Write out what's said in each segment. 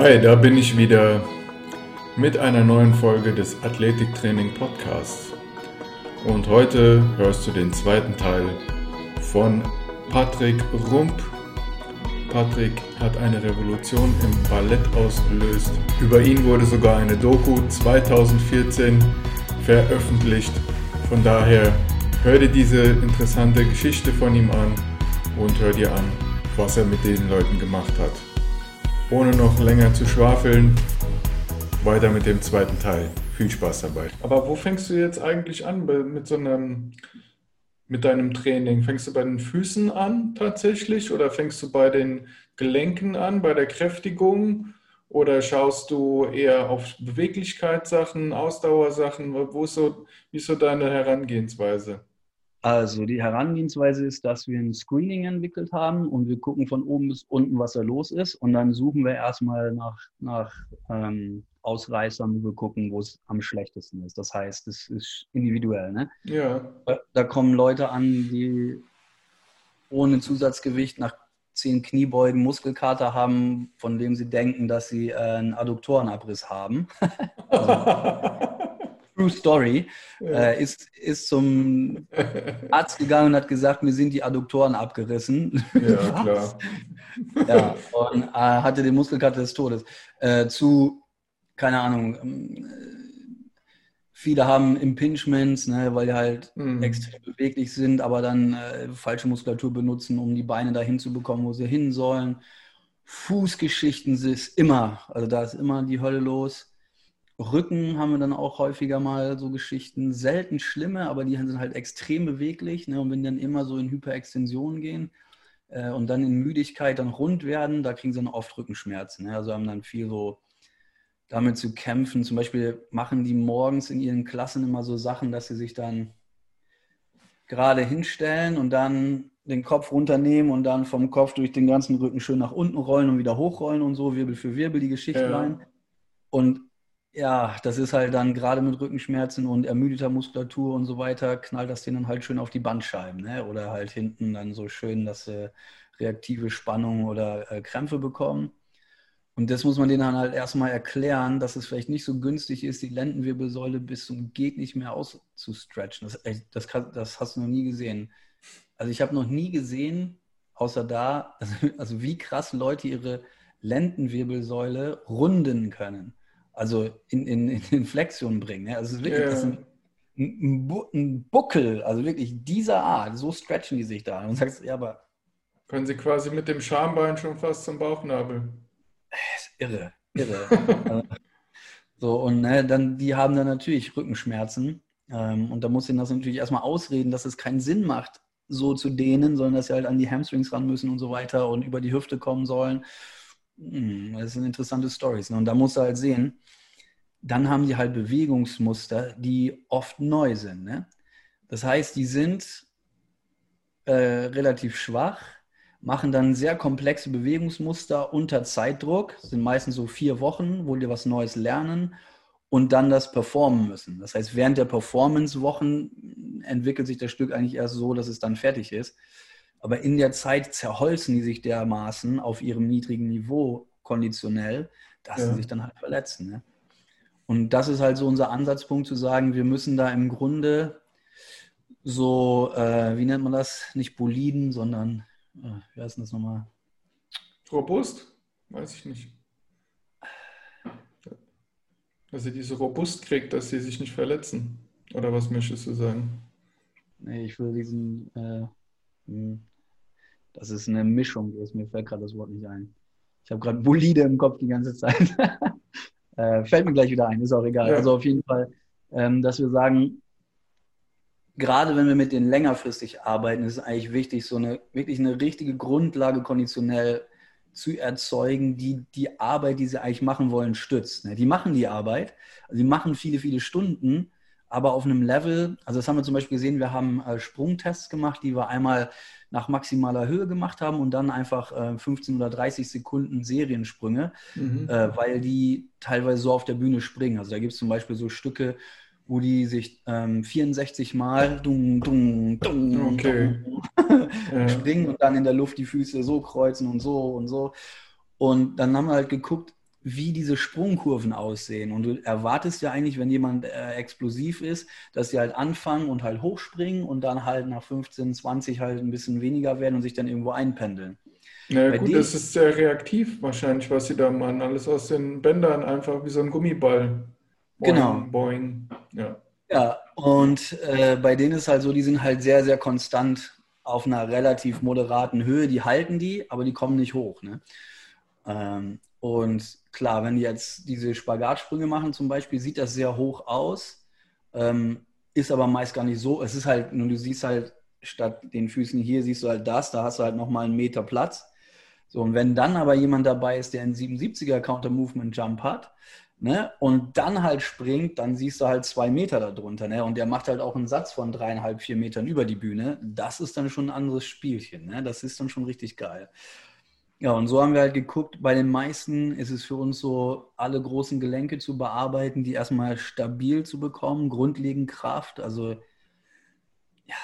Hi, da bin ich wieder mit einer neuen Folge des Athletiktraining Podcasts. Und heute hörst du den zweiten Teil von Patrick Rump. Patrick hat eine Revolution im Ballett ausgelöst. Über ihn wurde sogar eine Doku 2014 veröffentlicht. Von daher hör dir diese interessante Geschichte von ihm an und hör dir an, was er mit den Leuten gemacht hat. Ohne noch länger zu schwafeln, weiter mit dem zweiten Teil. Viel Spaß dabei. Aber wo fängst du jetzt eigentlich an mit so einem, mit deinem Training? Fängst du bei den Füßen an tatsächlich oder fängst du bei den Gelenken an, bei der Kräftigung? Oder schaust du eher auf Beweglichkeitssachen, Ausdauersachen? Wo ist so, wie ist so deine Herangehensweise? Also die Herangehensweise ist, dass wir ein Screening entwickelt haben und wir gucken von oben bis unten, was da los ist. Und dann suchen wir erstmal nach, nach ähm, Ausreißern, wo wir gucken, wo es am schlechtesten ist. Das heißt, es ist individuell. Ne? Ja. Da kommen Leute an, die ohne Zusatzgewicht nach zehn Kniebeugen Muskelkater haben, von dem sie denken, dass sie äh, einen Adduktorenabriss haben. also, True Story, ja. äh, ist, ist zum Arzt gegangen und hat gesagt, mir sind die Adduktoren abgerissen. Ja, klar. ja, und äh, hatte den Muskelkater des Todes. Äh, zu, keine Ahnung, ähm, viele haben Impingements, ne, weil die halt mhm. extrem beweglich sind, aber dann äh, falsche Muskulatur benutzen, um die Beine dahin zu bekommen, wo sie hin sollen. Fußgeschichten ist immer, also da ist immer die Hölle los. Rücken haben wir dann auch häufiger mal so Geschichten, selten schlimme, aber die sind halt extrem beweglich. Ne? Und wenn die dann immer so in Hyperextension gehen äh, und dann in Müdigkeit dann rund werden, da kriegen sie dann oft Rückenschmerzen. Ne? Also haben dann viel so damit zu kämpfen. Zum Beispiel machen die morgens in ihren Klassen immer so Sachen, dass sie sich dann gerade hinstellen und dann den Kopf runternehmen und dann vom Kopf durch den ganzen Rücken schön nach unten rollen und wieder hochrollen und so, Wirbel für Wirbel, die Geschichte ja. rein. Und ja, das ist halt dann gerade mit Rückenschmerzen und ermüdeter Muskulatur und so weiter, knallt das denen halt schön auf die Bandscheiben. Ne? Oder halt hinten dann so schön, dass sie reaktive Spannung oder äh, Krämpfe bekommen. Und das muss man denen dann halt erstmal erklären, dass es vielleicht nicht so günstig ist, die Lendenwirbelsäule bis zum Geht nicht mehr auszustretchen. Das, das, das hast du noch nie gesehen. Also ich habe noch nie gesehen, außer da, also wie krass Leute ihre Lendenwirbelsäule runden können also in, in, in Flexion bringen. Ne? Also es ist wirklich yeah. ein, ein, ein, Buckel, also wirklich dieser Art, so stretchen die sich da. Und sagst, ja, aber. Können sie quasi mit dem Schambein schon fast zum Bauchnabel. ist irre, irre. so, und ne, dann, die haben dann natürlich Rückenschmerzen. Ähm, und da muss ihnen das natürlich erstmal ausreden, dass es keinen Sinn macht, so zu dehnen, sondern dass sie halt an die Hamstrings ran müssen und so weiter und über die Hüfte kommen sollen. Hm, das sind interessante Stories. Ne? Und da musst du halt sehen, dann haben die halt Bewegungsmuster, die oft neu sind. Ne? Das heißt, die sind äh, relativ schwach, machen dann sehr komplexe Bewegungsmuster unter Zeitdruck, das sind meistens so vier Wochen, wo die was Neues lernen und dann das performen müssen. Das heißt, während der Performance-Wochen entwickelt sich das Stück eigentlich erst so, dass es dann fertig ist. Aber in der Zeit zerholzen die sich dermaßen auf ihrem niedrigen Niveau konditionell, dass ja. sie sich dann halt verletzen. Ne? Und das ist halt so unser Ansatzpunkt zu sagen, wir müssen da im Grunde so, äh, wie nennt man das? Nicht boliden, sondern, äh, wie heißt das nochmal? Robust? Weiß ich nicht. Dass sie diese robust kriegt, dass sie sich nicht verletzen. Oder was möchtest du sagen? Nee, ich will diesen, äh, das ist eine Mischung, mir fällt gerade das Wort nicht ein. Ich habe gerade Bolide im Kopf die ganze Zeit. äh, fällt mir gleich wieder ein, ist auch egal. Ja. Also auf jeden Fall, ähm, dass wir sagen, gerade wenn wir mit denen längerfristig arbeiten, ist es eigentlich wichtig, so eine wirklich eine richtige Grundlage konditionell zu erzeugen, die die Arbeit, die sie eigentlich machen wollen, stützt. Ne? Die machen die Arbeit, also die machen viele, viele Stunden, aber auf einem Level, also das haben wir zum Beispiel gesehen, wir haben äh, Sprungtests gemacht, die wir einmal nach maximaler Höhe gemacht haben und dann einfach äh, 15 oder 30 Sekunden Seriensprünge, mhm. äh, weil die teilweise so auf der Bühne springen. Also da gibt es zum Beispiel so Stücke, wo die sich ähm, 64 Mal dung, dung, dung, okay. dung springen und dann in der Luft die Füße so kreuzen und so und so. Und dann haben wir halt geguckt, wie diese Sprungkurven aussehen. Und du erwartest ja eigentlich, wenn jemand äh, explosiv ist, dass sie halt anfangen und halt hochspringen und dann halt nach 15, 20 halt ein bisschen weniger werden und sich dann irgendwo einpendeln. Na ja, gut, das ist sehr reaktiv wahrscheinlich, was sie da machen. Alles aus den Bändern, einfach wie so ein Gummiball. Boing, genau. Boing. Ja. ja, und äh, bei denen ist halt so, die sind halt sehr, sehr konstant auf einer relativ moderaten Höhe. Die halten die, aber die kommen nicht hoch. Ne? Ähm, und klar, wenn die jetzt diese Spagatsprünge machen zum Beispiel, sieht das sehr hoch aus, ähm, ist aber meist gar nicht so. Es ist halt, nur du siehst halt statt den Füßen hier, siehst du halt das, da hast du halt nochmal einen Meter Platz. So, und wenn dann aber jemand dabei ist, der einen 77er Counter Movement Jump hat, ne, und dann halt springt, dann siehst du halt zwei Meter darunter, ne, und der macht halt auch einen Satz von dreieinhalb, vier Metern über die Bühne. Das ist dann schon ein anderes Spielchen, ne, das ist dann schon richtig geil. Ja, und so haben wir halt geguckt, bei den meisten ist es für uns so, alle großen Gelenke zu bearbeiten, die erstmal stabil zu bekommen, grundlegend Kraft, also ja,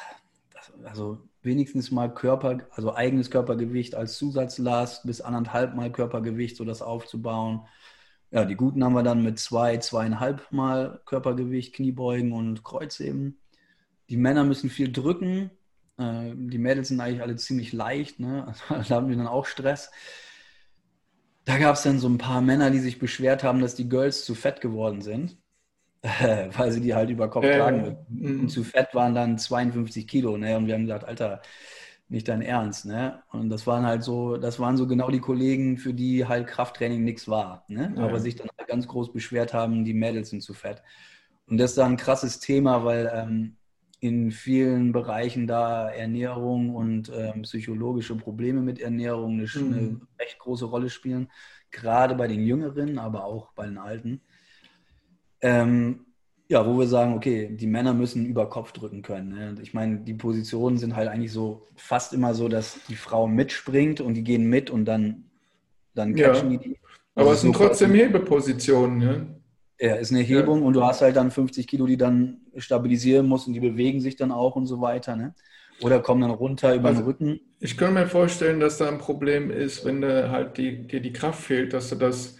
das, also wenigstens mal Körper, also eigenes Körpergewicht als Zusatzlast bis anderthalb Mal Körpergewicht, so das aufzubauen. Ja, die guten haben wir dann mit zwei, zweieinhalb Mal Körpergewicht, Kniebeugen und Kreuzheben. Die Männer müssen viel drücken. Äh, die Mädels sind eigentlich alle ziemlich leicht, ne? da haben wir dann auch Stress. Da gab es dann so ein paar Männer, die sich beschwert haben, dass die Girls zu fett geworden sind. weil sie die halt über Kopf äh, tragen. Und mhm. zu fett waren dann 52 Kilo, ne? Und wir haben gesagt, Alter, nicht dein Ernst, ne? Und das waren halt so, das waren so genau die Kollegen, für die halt Krafttraining nichts war, ne? Ja. Aber sich dann halt ganz groß beschwert haben, die Mädels sind zu fett. Und das ist dann ein krasses Thema, weil ähm, in vielen Bereichen da Ernährung und ähm, psychologische Probleme mit Ernährung eine, mhm. eine, recht große Rolle spielen. Gerade bei den Jüngeren, aber auch bei den Alten. Ähm, ja, wo wir sagen, okay, die Männer müssen über Kopf drücken können. Ne? Ich meine, die Positionen sind halt eigentlich so fast immer so, dass die Frau mitspringt und die gehen mit und dann, dann catchen ja. die. Aber es sind trotzdem Hebepositionen, ne? Ja, ist eine Hebung ja. und du hast halt dann 50 Kilo, die dann stabilisieren musst und die bewegen sich dann auch und so weiter, ne? Oder kommen dann runter über also, den Rücken. Ich kann mir vorstellen, dass da ein Problem ist, wenn dir halt die, dir die Kraft fehlt, dass du das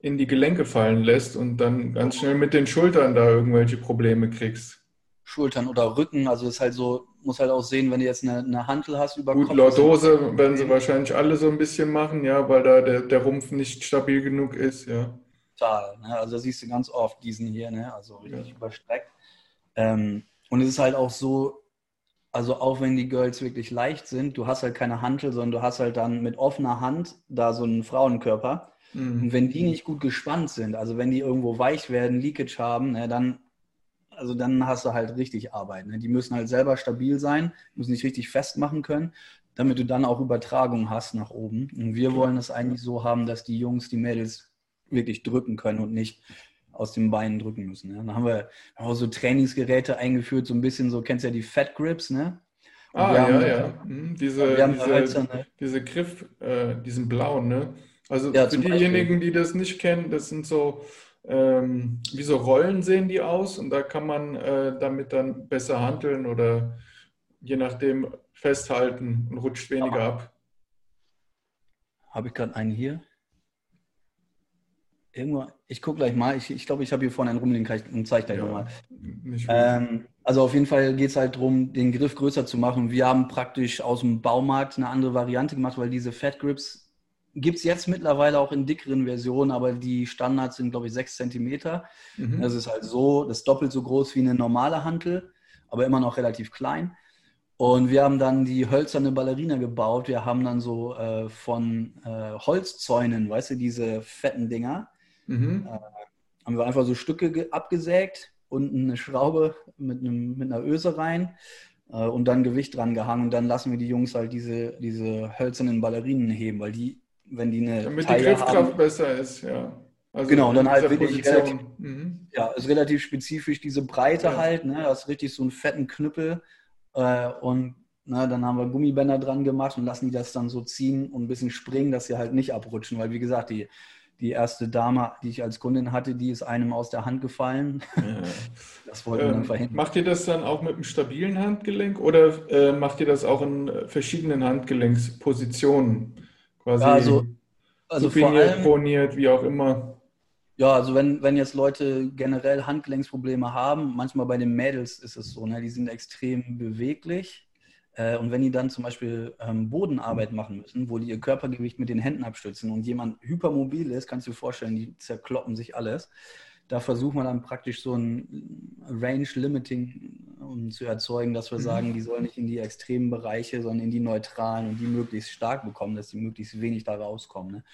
in die Gelenke fallen lässt und dann ganz schnell mit den Schultern da irgendwelche Probleme kriegst. Schultern oder Rücken, also ist halt so, muss halt auch sehen, wenn du jetzt eine, eine Hantel hast über Gut, Kopf. Lordose werden sie wahrscheinlich alle so ein bisschen machen, ja, weil da der, der Rumpf nicht stabil genug ist, ja. Total, ne? also da siehst du ganz oft diesen hier, ne? also richtig ja. überstreckt. Ähm, und es ist halt auch so, also auch wenn die Girls wirklich leicht sind, du hast halt keine Hantel, sondern du hast halt dann mit offener Hand da so einen Frauenkörper Mhm. Und wenn die nicht gut gespannt sind, also wenn die irgendwo weich werden, Leakage haben, ne, dann, also dann hast du halt richtig Arbeit. Ne? Die müssen halt selber stabil sein, müssen sich richtig festmachen können, damit du dann auch Übertragung hast nach oben. Und wir wollen es eigentlich so haben, dass die Jungs die Mädels wirklich drücken können und nicht aus den Beinen drücken müssen. Ne? Dann haben wir auch so Trainingsgeräte eingeführt, so ein bisschen so, kennst du ja die Fat Grips, ne? ah, ja, haben, ja. Mhm, diese, diese, diese Griff, äh, diesen blauen, ne? Also ja, für diejenigen, Beispiel. die das nicht kennen, das sind so, ähm, wie so Rollen sehen die aus und da kann man äh, damit dann besser handeln oder je nachdem festhalten und rutscht weniger ja. ab. Habe ich gerade einen hier? Irgendwo, ich gucke gleich mal. Ich glaube, ich, glaub, ich habe hier vorne einen rumliegen und zeige gleich ja, nochmal. Ähm, also auf jeden Fall geht es halt darum, den Griff größer zu machen. Wir haben praktisch aus dem Baumarkt eine andere Variante gemacht, weil diese Fat Grips Gibt es jetzt mittlerweile auch in dickeren Versionen, aber die Standards sind, glaube ich, 6 cm. Mhm. Das ist halt so, das ist doppelt so groß wie eine normale Hantel, aber immer noch relativ klein. Und wir haben dann die hölzerne Ballerina gebaut. Wir haben dann so äh, von äh, Holzzäunen, weißt du, diese fetten Dinger, mhm. äh, haben wir einfach so Stücke abgesägt, unten eine Schraube mit, einem, mit einer Öse rein äh, und dann Gewicht dran gehangen. Und dann lassen wir die Jungs halt diese, diese hölzernen Ballerinen heben, weil die wenn die eine Damit Taille die Griffkraft haben. besser ist, ja. Also genau, und dann halt wirklich relativ, mhm. ja, ist relativ spezifisch diese Breite ja. halt, ne? Das ist richtig so einen fetten Knüppel äh, und ne, dann haben wir Gummibänder dran gemacht und lassen die das dann so ziehen und ein bisschen springen, dass sie halt nicht abrutschen, weil wie gesagt, die, die erste Dame, die ich als Kundin hatte, die ist einem aus der Hand gefallen. Ja. Das wollten wir ähm, verhindern. Macht ihr das dann auch mit einem stabilen Handgelenk oder äh, macht ihr das auch in verschiedenen Handgelenkspositionen? Quasi. Ja, also also supiniert, proniert, wie auch immer. Ja, also wenn, wenn jetzt Leute generell Handgelenksprobleme haben, manchmal bei den Mädels ist es so, ne, die sind extrem beweglich. Äh, und wenn die dann zum Beispiel ähm, Bodenarbeit machen müssen, wo die ihr Körpergewicht mit den Händen abstützen und jemand hypermobil ist, kannst du dir vorstellen, die zerkloppen sich alles. Da versuchen wir dann praktisch so ein Range Limiting um zu erzeugen, dass wir mhm. sagen, die sollen nicht in die extremen Bereiche, sondern in die neutralen und die möglichst stark bekommen, dass sie möglichst wenig da rauskommen. Ne?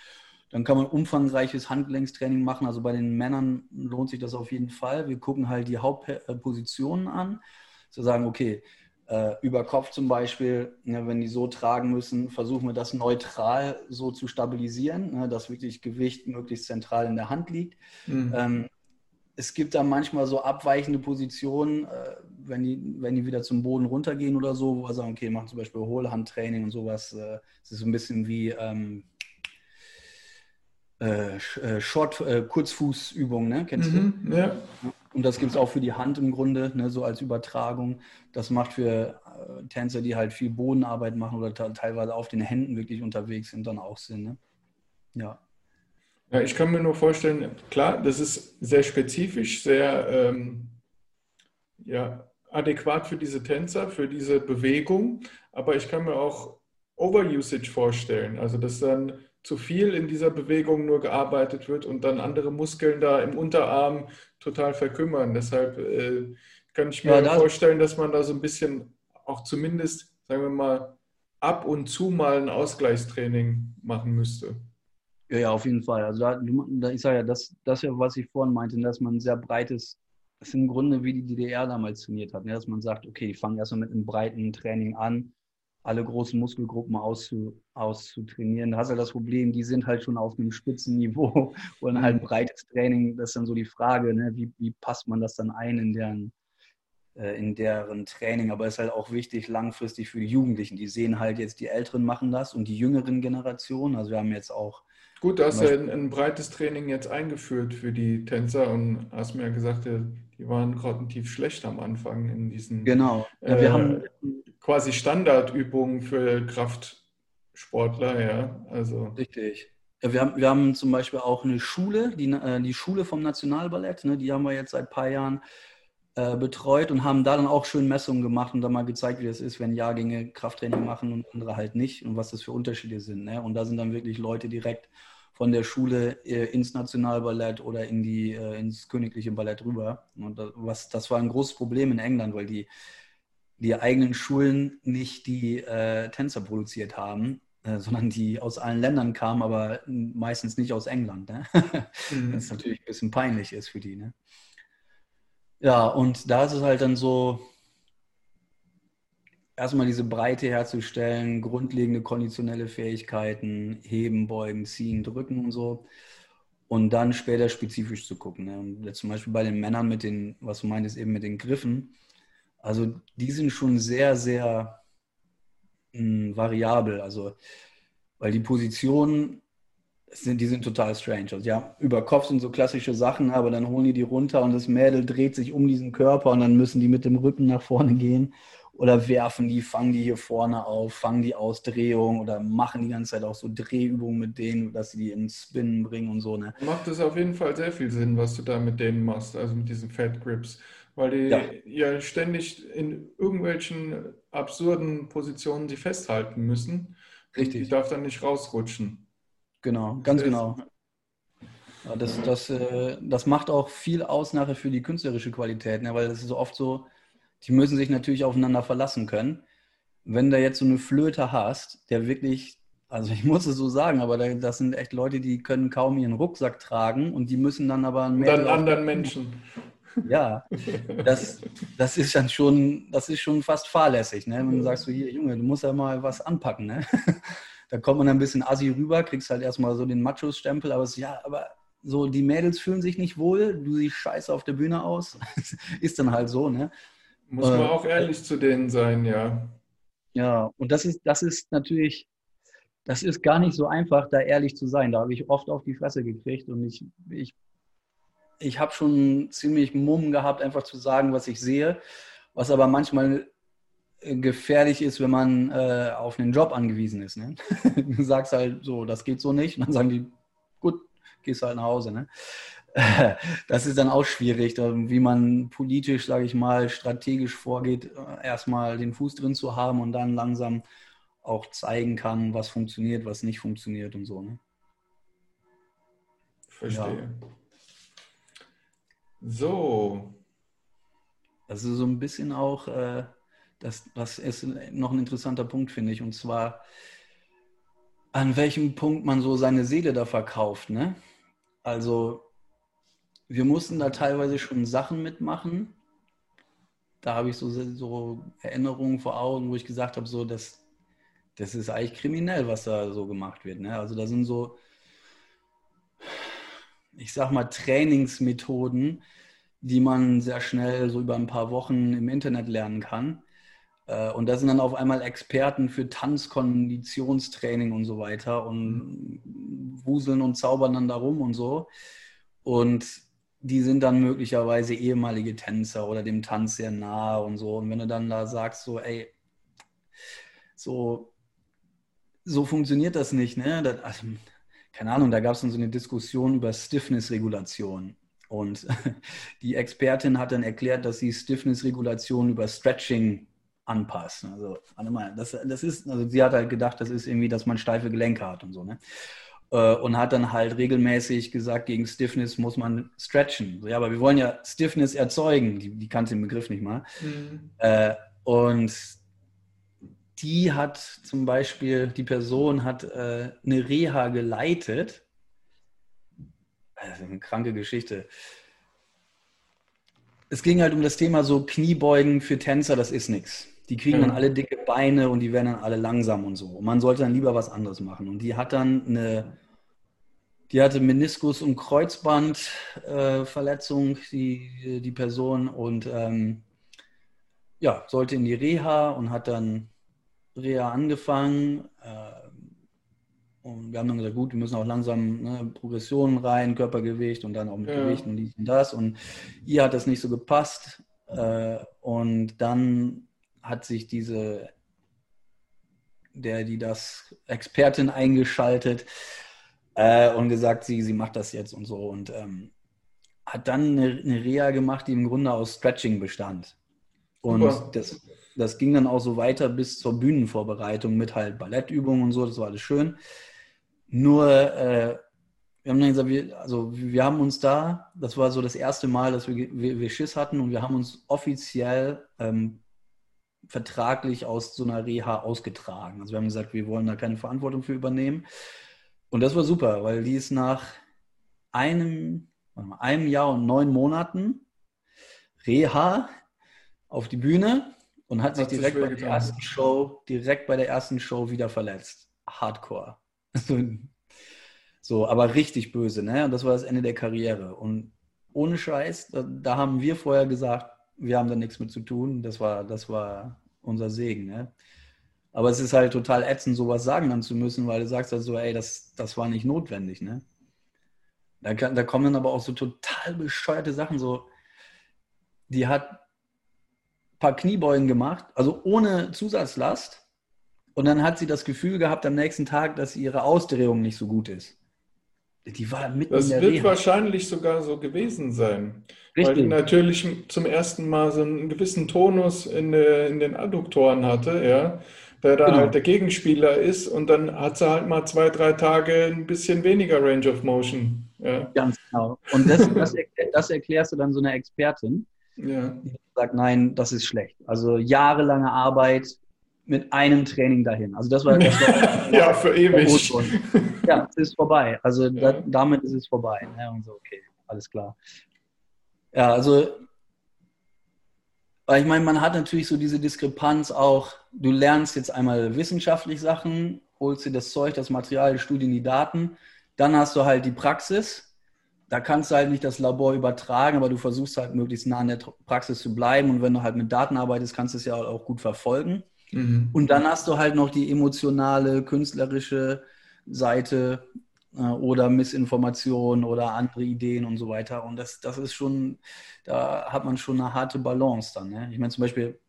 Dann kann man umfangreiches Handgelenkstraining machen. Also bei den Männern lohnt sich das auf jeden Fall. Wir gucken halt die Hauptpositionen an. Zu sagen, okay, äh, über Kopf zum Beispiel, ne, wenn die so tragen müssen, versuchen wir das neutral so zu stabilisieren, ne, dass wirklich Gewicht möglichst zentral in der Hand liegt. Mhm. Ähm, es gibt da manchmal so abweichende Positionen, äh, wenn, die, wenn die wieder zum Boden runtergehen oder so, wo wir sagen, okay, machen zum Beispiel Hohlhandtraining und sowas. Äh, es ist so ein bisschen wie ähm, äh, äh, Short, äh, Kurzfußübung, ne? Kennst mhm, du? Ja. Und das gibt es auch für die Hand im Grunde, ne, so als Übertragung. Das macht für äh, Tänzer, die halt viel Bodenarbeit machen oder teilweise auf den Händen wirklich unterwegs sind, dann auch Sinn. Ne? Ja. Ja, ich kann mir nur vorstellen, klar, das ist sehr spezifisch, sehr ähm, ja, adäquat für diese Tänzer, für diese Bewegung, aber ich kann mir auch Overusage vorstellen, also dass dann zu viel in dieser Bewegung nur gearbeitet wird und dann andere Muskeln da im Unterarm total verkümmern. Deshalb äh, kann ich mir ja, das vorstellen, dass man da so ein bisschen auch zumindest, sagen wir mal, ab und zu mal ein Ausgleichstraining machen müsste. Ja, ja, auf jeden Fall. Also da, ich sage ja, das, das ja, was ich vorhin meinte, dass man ein sehr breites, das ist im Grunde wie die DDR damals trainiert hat, ne? dass man sagt, okay, ich fange erstmal mit einem breiten Training an alle großen Muskelgruppen auszu, auszutrainieren. Da hast du halt das Problem, die sind halt schon auf einem Spitzenniveau und halt ein mhm. breites Training. Das ist dann so die Frage, ne? wie, wie passt man das dann ein in deren, äh, in deren Training? Aber es ist halt auch wichtig langfristig für die Jugendlichen. Die sehen halt jetzt, die Älteren machen das und die jüngeren Generationen. Also wir haben jetzt auch Gut, du hast ja ein, ein, breites Training jetzt eingeführt für die Tänzer und hast mir ja gesagt, die waren grottentief schlecht am Anfang in diesen genau. Ja, wir äh, haben quasi Standardübungen für Kraftsportler, ja. Also. Richtig. Ja, wir, haben, wir haben zum Beispiel auch eine Schule, die, äh, die Schule vom Nationalballett, ne, die haben wir jetzt seit ein paar Jahren äh, betreut und haben da dann auch schön Messungen gemacht und da mal gezeigt, wie das ist, wenn Jahrgänge Krafttraining machen und andere halt nicht und was das für Unterschiede sind. Ne? Und da sind dann wirklich Leute direkt von der Schule äh, ins Nationalballett oder in die, ins königliche Ballett rüber. Und das, was, das war ein großes Problem in England, weil die die eigenen Schulen nicht die äh, Tänzer produziert haben, äh, sondern die aus allen Ländern kamen, aber meistens nicht aus England. Ne? mhm. Das natürlich ein bisschen peinlich ist für die. Ne? Ja, und da ist es halt dann so, erstmal diese Breite herzustellen, grundlegende konditionelle Fähigkeiten, heben, beugen, ziehen, drücken und so. Und dann später spezifisch zu gucken. Ne? zum Beispiel bei den Männern mit den, was du meintest, eben mit den Griffen also die sind schon sehr, sehr mh, hm, variabel. Also, weil die Positionen sind, die sind total strange. Also ja, über Kopf sind so klassische Sachen, aber dann holen die die runter und das Mädel dreht sich um diesen Körper und dann müssen die mit dem Rücken nach vorne gehen oder werfen die, fangen die hier vorne auf, fangen die Ausdrehung oder machen die ganze Zeit auch so Drehübungen mit denen, dass sie die ins Spinnen bringen und so. Ne? Macht es auf jeden Fall sehr viel Sinn, was du da mit denen machst, also mit diesen Fat Grips weil die ja. ja ständig in irgendwelchen absurden Positionen sie festhalten müssen. Richtig. Die darf dann nicht rausrutschen. Genau, ganz genau. Das, das, äh, das macht auch viel aus nachher für die künstlerische Qualität, ne? weil das ist so oft so, die müssen sich natürlich aufeinander verlassen können. Wenn du jetzt so eine Flöte hast, der wirklich, also ich muss es so sagen, aber das sind echt Leute, die können kaum ihren Rucksack tragen und die müssen dann aber mehr. Und dann anderen Menschen. Ja, das, das ist dann schon, das ist schon fast fahrlässig, ne? Wenn du sagst so, hier, Junge, du musst ja mal was anpacken, ne? Da kommt man ein bisschen assi rüber, kriegst halt erstmal so den Machos-Stempel, aber es, ja, aber so, die Mädels fühlen sich nicht wohl, du siehst scheiße auf der Bühne aus. ist dann halt so, ne? Muss man äh, auch ehrlich zu denen sein, ja. Ja, und das ist, das ist natürlich, das ist gar nicht so einfach, da ehrlich zu sein. Da habe ich oft auf die Fresse gekriegt und ich, ich ich habe schon ziemlich Mumm gehabt, einfach zu sagen, was ich sehe, was aber manchmal gefährlich ist, wenn man äh, auf einen Job angewiesen ist. Ne? du sagst halt so, das geht so nicht. Und dann sagen die, gut, gehst halt nach Hause. Ne? Das ist dann auch schwierig, wie man politisch, sage ich mal, strategisch vorgeht, äh, erstmal den Fuß drin zu haben und dann langsam auch zeigen kann, was funktioniert, was nicht funktioniert und so. Ne? Verstehe. Ja. So. Ist so ein bisschen auch, äh, das, das ist noch ein interessanter Punkt, finde ich, und zwar, an welchem Punkt man so seine Seele da verkauft. Ne? Also, wir mussten da teilweise schon Sachen mitmachen. Da habe ich so, so Erinnerungen vor Augen, wo ich gesagt habe, so, das, das ist eigentlich kriminell, was da so gemacht wird. Ne? Also da sind so, ich sag mal, Trainingsmethoden, die man sehr schnell so über ein paar Wochen im Internet lernen kann. Äh, und da sind dann auf einmal Experten für Tanzkonditionstraining und so weiter und wuseln und zaubern dann darum und so. Und die sind dann möglicherweise ehemalige Tänzer oder dem Tanz sehr nah und so. Und wenn du dann da sagst, so, ey, so, so funktioniert das nicht, ne? Das, also, keine Ahnung, da gab es dann so eine Diskussion über Stiffness-Regulation. Und die Expertin hat dann erklärt, dass sie Stiffness-Regulation über Stretching anpasst. Also, warte mal, das, das ist, also sie hat halt gedacht, das ist irgendwie, dass man steife Gelenke hat und so, ne? Äh, und hat dann halt regelmäßig gesagt, gegen Stiffness muss man stretchen. So, ja, aber wir wollen ja Stiffness erzeugen. Die, die kannte den Begriff nicht mal. Mhm. Äh, und die hat zum Beispiel, die Person hat äh, eine Reha geleitet. Also eine kranke Geschichte. Es ging halt um das Thema so Kniebeugen für Tänzer, das ist nichts. Die kriegen mhm. dann alle dicke Beine und die werden dann alle langsam und so. Und man sollte dann lieber was anderes machen. Und die hat dann eine, die hatte Meniskus- und Kreuzbandverletzung, äh, die, die Person, und ähm, ja, sollte in die Reha und hat dann Reha angefangen. Äh, und wir haben dann gesagt, gut, wir müssen auch langsam ne, Progressionen rein, Körpergewicht und dann auch mit ja. Gewicht und dies und das. Und ihr hat das nicht so gepasst. Äh, und dann hat sich diese, der, die das Expertin eingeschaltet äh, und gesagt, sie, sie macht das jetzt und so. Und ähm, hat dann eine, eine Reha gemacht, die im Grunde aus Stretching bestand. Und das, das ging dann auch so weiter bis zur Bühnenvorbereitung mit halt Ballettübungen und so, das war alles schön. Nur, äh, wir haben dann gesagt, wir, also wir haben uns da, das war so das erste Mal, dass wir, wir, wir Schiss hatten und wir haben uns offiziell ähm, vertraglich aus so einer Reha ausgetragen. Also wir haben gesagt, wir wollen da keine Verantwortung für übernehmen. Und das war super, weil die ist nach einem, einem Jahr und neun Monaten Reha auf die Bühne und hat, hat sich direkt bei der ersten Show, direkt bei der ersten Show wieder verletzt. Hardcore. so, aber richtig böse, ne? Und das war das Ende der Karriere. Und ohne Scheiß, da, da haben wir vorher gesagt, wir haben da nichts mit zu tun. Das war, das war unser Segen, ne? Aber es ist halt total ätzend, sowas sagen dann zu müssen, weil du sagst halt so, ey, das, das war nicht notwendig, ne? Da, da kommen dann aber auch so total bescheuerte Sachen, so, die hat paar Kniebeugen gemacht, also ohne Zusatzlast. Und dann hat sie das Gefühl gehabt am nächsten Tag, dass ihre Ausdrehung nicht so gut ist. Die war mitten das in der wird Reha. wahrscheinlich sogar so gewesen sein. Richtig. Weil die natürlich zum ersten Mal so einen gewissen Tonus in, in den Adduktoren hatte, ja, der da genau. halt der Gegenspieler ist und dann hat sie halt mal zwei, drei Tage ein bisschen weniger Range of Motion. Ja. Ganz genau. Und das, das, das erklärst du dann so einer Expertin, ja. die sagt, nein, das ist schlecht. Also jahrelange Arbeit mit einem Training dahin. Also das war, das war ja für ewig. Ja, es ist vorbei. Also ja. da, damit ist es vorbei. Ja, und so, okay, alles klar. Ja, also ich meine, man hat natürlich so diese Diskrepanz auch, du lernst jetzt einmal wissenschaftlich Sachen, holst dir das Zeug, das Material, die Studien, die Daten, dann hast du halt die Praxis da kannst du halt nicht das Labor übertragen, aber du versuchst halt möglichst nah an der Praxis zu bleiben. Und wenn du halt mit Daten arbeitest, kannst du es ja auch gut verfolgen. Mhm. Und dann hast du halt noch die emotionale, künstlerische Seite äh, oder Missinformation oder andere Ideen und so weiter. Und das, das ist schon, da hat man schon eine harte Balance dann. Ne? Ich meine zum Beispiel,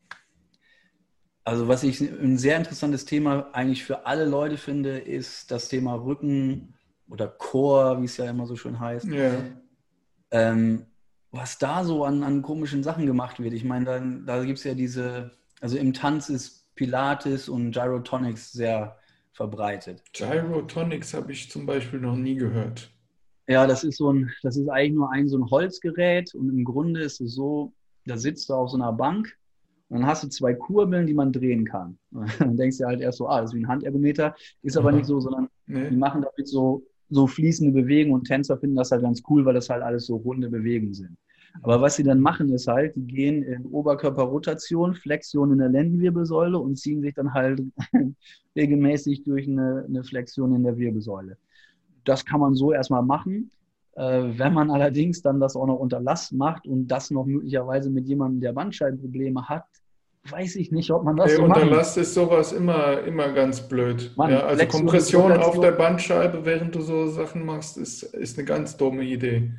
Also was ich ein sehr interessantes Thema eigentlich für alle Leute finde, ist das Thema Rücken oder Core, wie es ja immer so schön heißt. Ja. Ähm, was da so an, an komischen Sachen gemacht wird. Ich meine, da, da gibt es ja diese, also im Tanz ist Pilates und Gyrotonics sehr verbreitet. Gyrotonics habe ich zum Beispiel noch nie gehört. Ja, das ist so ein, das ist eigentlich nur ein so ein Holzgerät und im Grunde ist es so, da sitzt du auf so einer Bank und dann hast du zwei Kurbeln, die man drehen kann. dann denkst du halt erst so, ah, das ist wie ein Handergometer, ist aber Aha. nicht so, sondern nee. die machen damit so, so fließende Bewegungen und Tänzer finden das halt ganz cool, weil das halt alles so runde Bewegungen sind. Aber was sie dann machen, ist halt, die gehen in Oberkörperrotation, Flexion in der Lendenwirbelsäule und ziehen sich dann halt regelmäßig durch eine, eine Flexion in der Wirbelsäule. Das kann man so erstmal machen. Äh, wenn man allerdings dann das auch noch unter Last macht und das noch möglicherweise mit jemandem, der Bandscheibenprobleme hat, weiß ich nicht, ob man das hey, so Unter Last ist sowas immer, immer ganz blöd. Mann, ja, also Kompression auf der Bandscheibe, während du so Sachen machst, ist, ist eine ganz dumme Idee.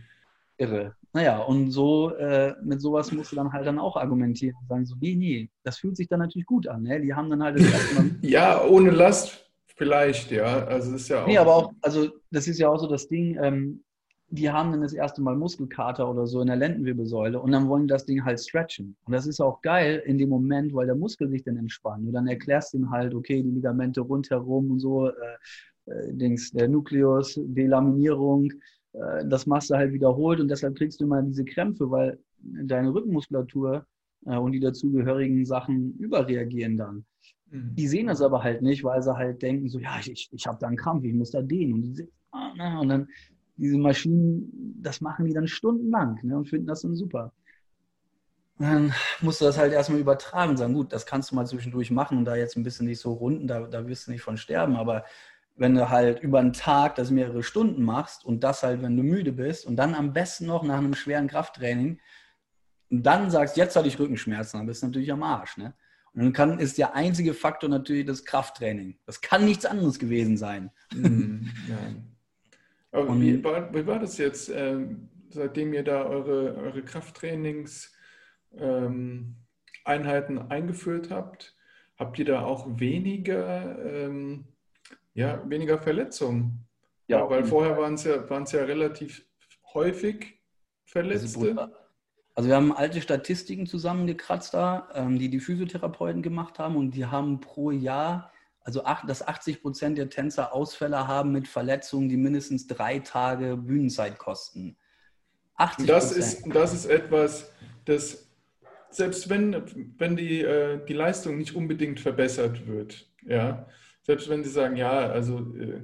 Irre. Naja, und so äh, mit sowas musst du dann halt dann auch argumentieren und sagen so, nee, nee, das fühlt sich dann natürlich gut an. Ne? Die haben dann halt Ja, ohne Last vielleicht, ja. Also ist ja auch. Nee, aber auch, also das ist ja auch so das Ding, ähm, die haben dann das erste Mal Muskelkater oder so in der Lendenwirbelsäule und dann wollen die das Ding halt stretchen. Und das ist auch geil in dem Moment, weil der Muskel sich dann entspannt. Und dann erklärst du ihm halt, okay, die Ligamente rundherum und so, äh, äh, Dings, der Nukleus, Delaminierung, äh, das machst du halt wiederholt und deshalb kriegst du immer diese Krämpfe, weil deine Rückenmuskulatur äh, und die dazugehörigen Sachen überreagieren dann. Mhm. Die sehen das aber halt nicht, weil sie halt denken, so, ja, ich, ich habe da einen Krampf, ich muss da dehnen. Und, die sehen, ah, na, und dann diese Maschinen, das machen die dann stundenlang ne, und finden das dann super. Dann musst du das halt erstmal übertragen und sagen, gut, das kannst du mal zwischendurch machen und da jetzt ein bisschen nicht so runden, da, da wirst du nicht von sterben, aber wenn du halt über einen Tag das mehrere Stunden machst und das halt, wenn du müde bist und dann am besten noch nach einem schweren Krafttraining und dann sagst, jetzt hatte ich Rückenschmerzen, dann bist du natürlich am Arsch. Ne? Und dann kann, ist der einzige Faktor natürlich das Krafttraining. Das kann nichts anderes gewesen sein. Mhm, ja. Aber wie war, wie war, das jetzt, äh, seitdem ihr da eure, eure Krafttrainingseinheiten ähm, eingeführt habt? Habt ihr da auch weniger, ähm, ja, weniger Verletzungen? Ja, ja weil vorher waren es ja, ja relativ häufig Verletzte. Also, also wir haben alte Statistiken zusammengekratzt da, ähm, die die Physiotherapeuten gemacht haben und die haben pro Jahr also acht, dass 80 Prozent der Tänzer Ausfälle haben mit Verletzungen, die mindestens drei Tage Bühnenzeit kosten. 80 das ist, das ist etwas, das selbst wenn, wenn die, äh, die Leistung nicht unbedingt verbessert wird, ja, selbst wenn sie sagen, ja, also äh,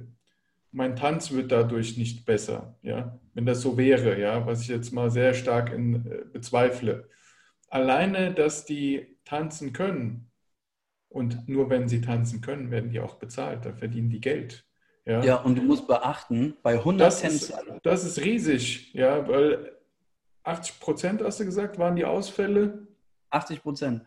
mein Tanz wird dadurch nicht besser, ja, wenn das so wäre, ja, was ich jetzt mal sehr stark in, äh, bezweifle. Alleine, dass die tanzen können, und nur wenn sie tanzen können, werden die auch bezahlt. Da verdienen die Geld. Ja, ja und du musst beachten, bei 100 das Tänzern. Ist, das ist riesig, ja, weil 80 Prozent, hast du gesagt, waren die Ausfälle. 80 Prozent.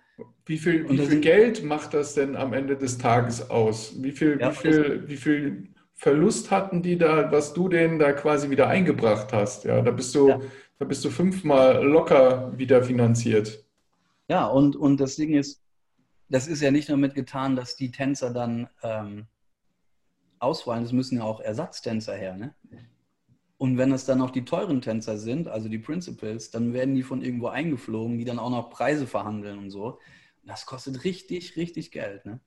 Wie viel, wie viel Geld macht das denn am Ende des Tages aus? Wie viel, ja, wie, viel, wie viel Verlust hatten die da, was du denen da quasi wieder eingebracht hast? Ja, da bist du, ja. da bist du fünfmal locker wieder finanziert. Ja, und, und das Ding ist, das ist ja nicht nur mit getan, dass die Tänzer dann ähm, ausfallen, es müssen ja auch Ersatztänzer her. Ne? Und wenn es dann noch die teuren Tänzer sind, also die Principals, dann werden die von irgendwo eingeflogen, die dann auch noch Preise verhandeln und so. Das kostet richtig, richtig Geld. Ne?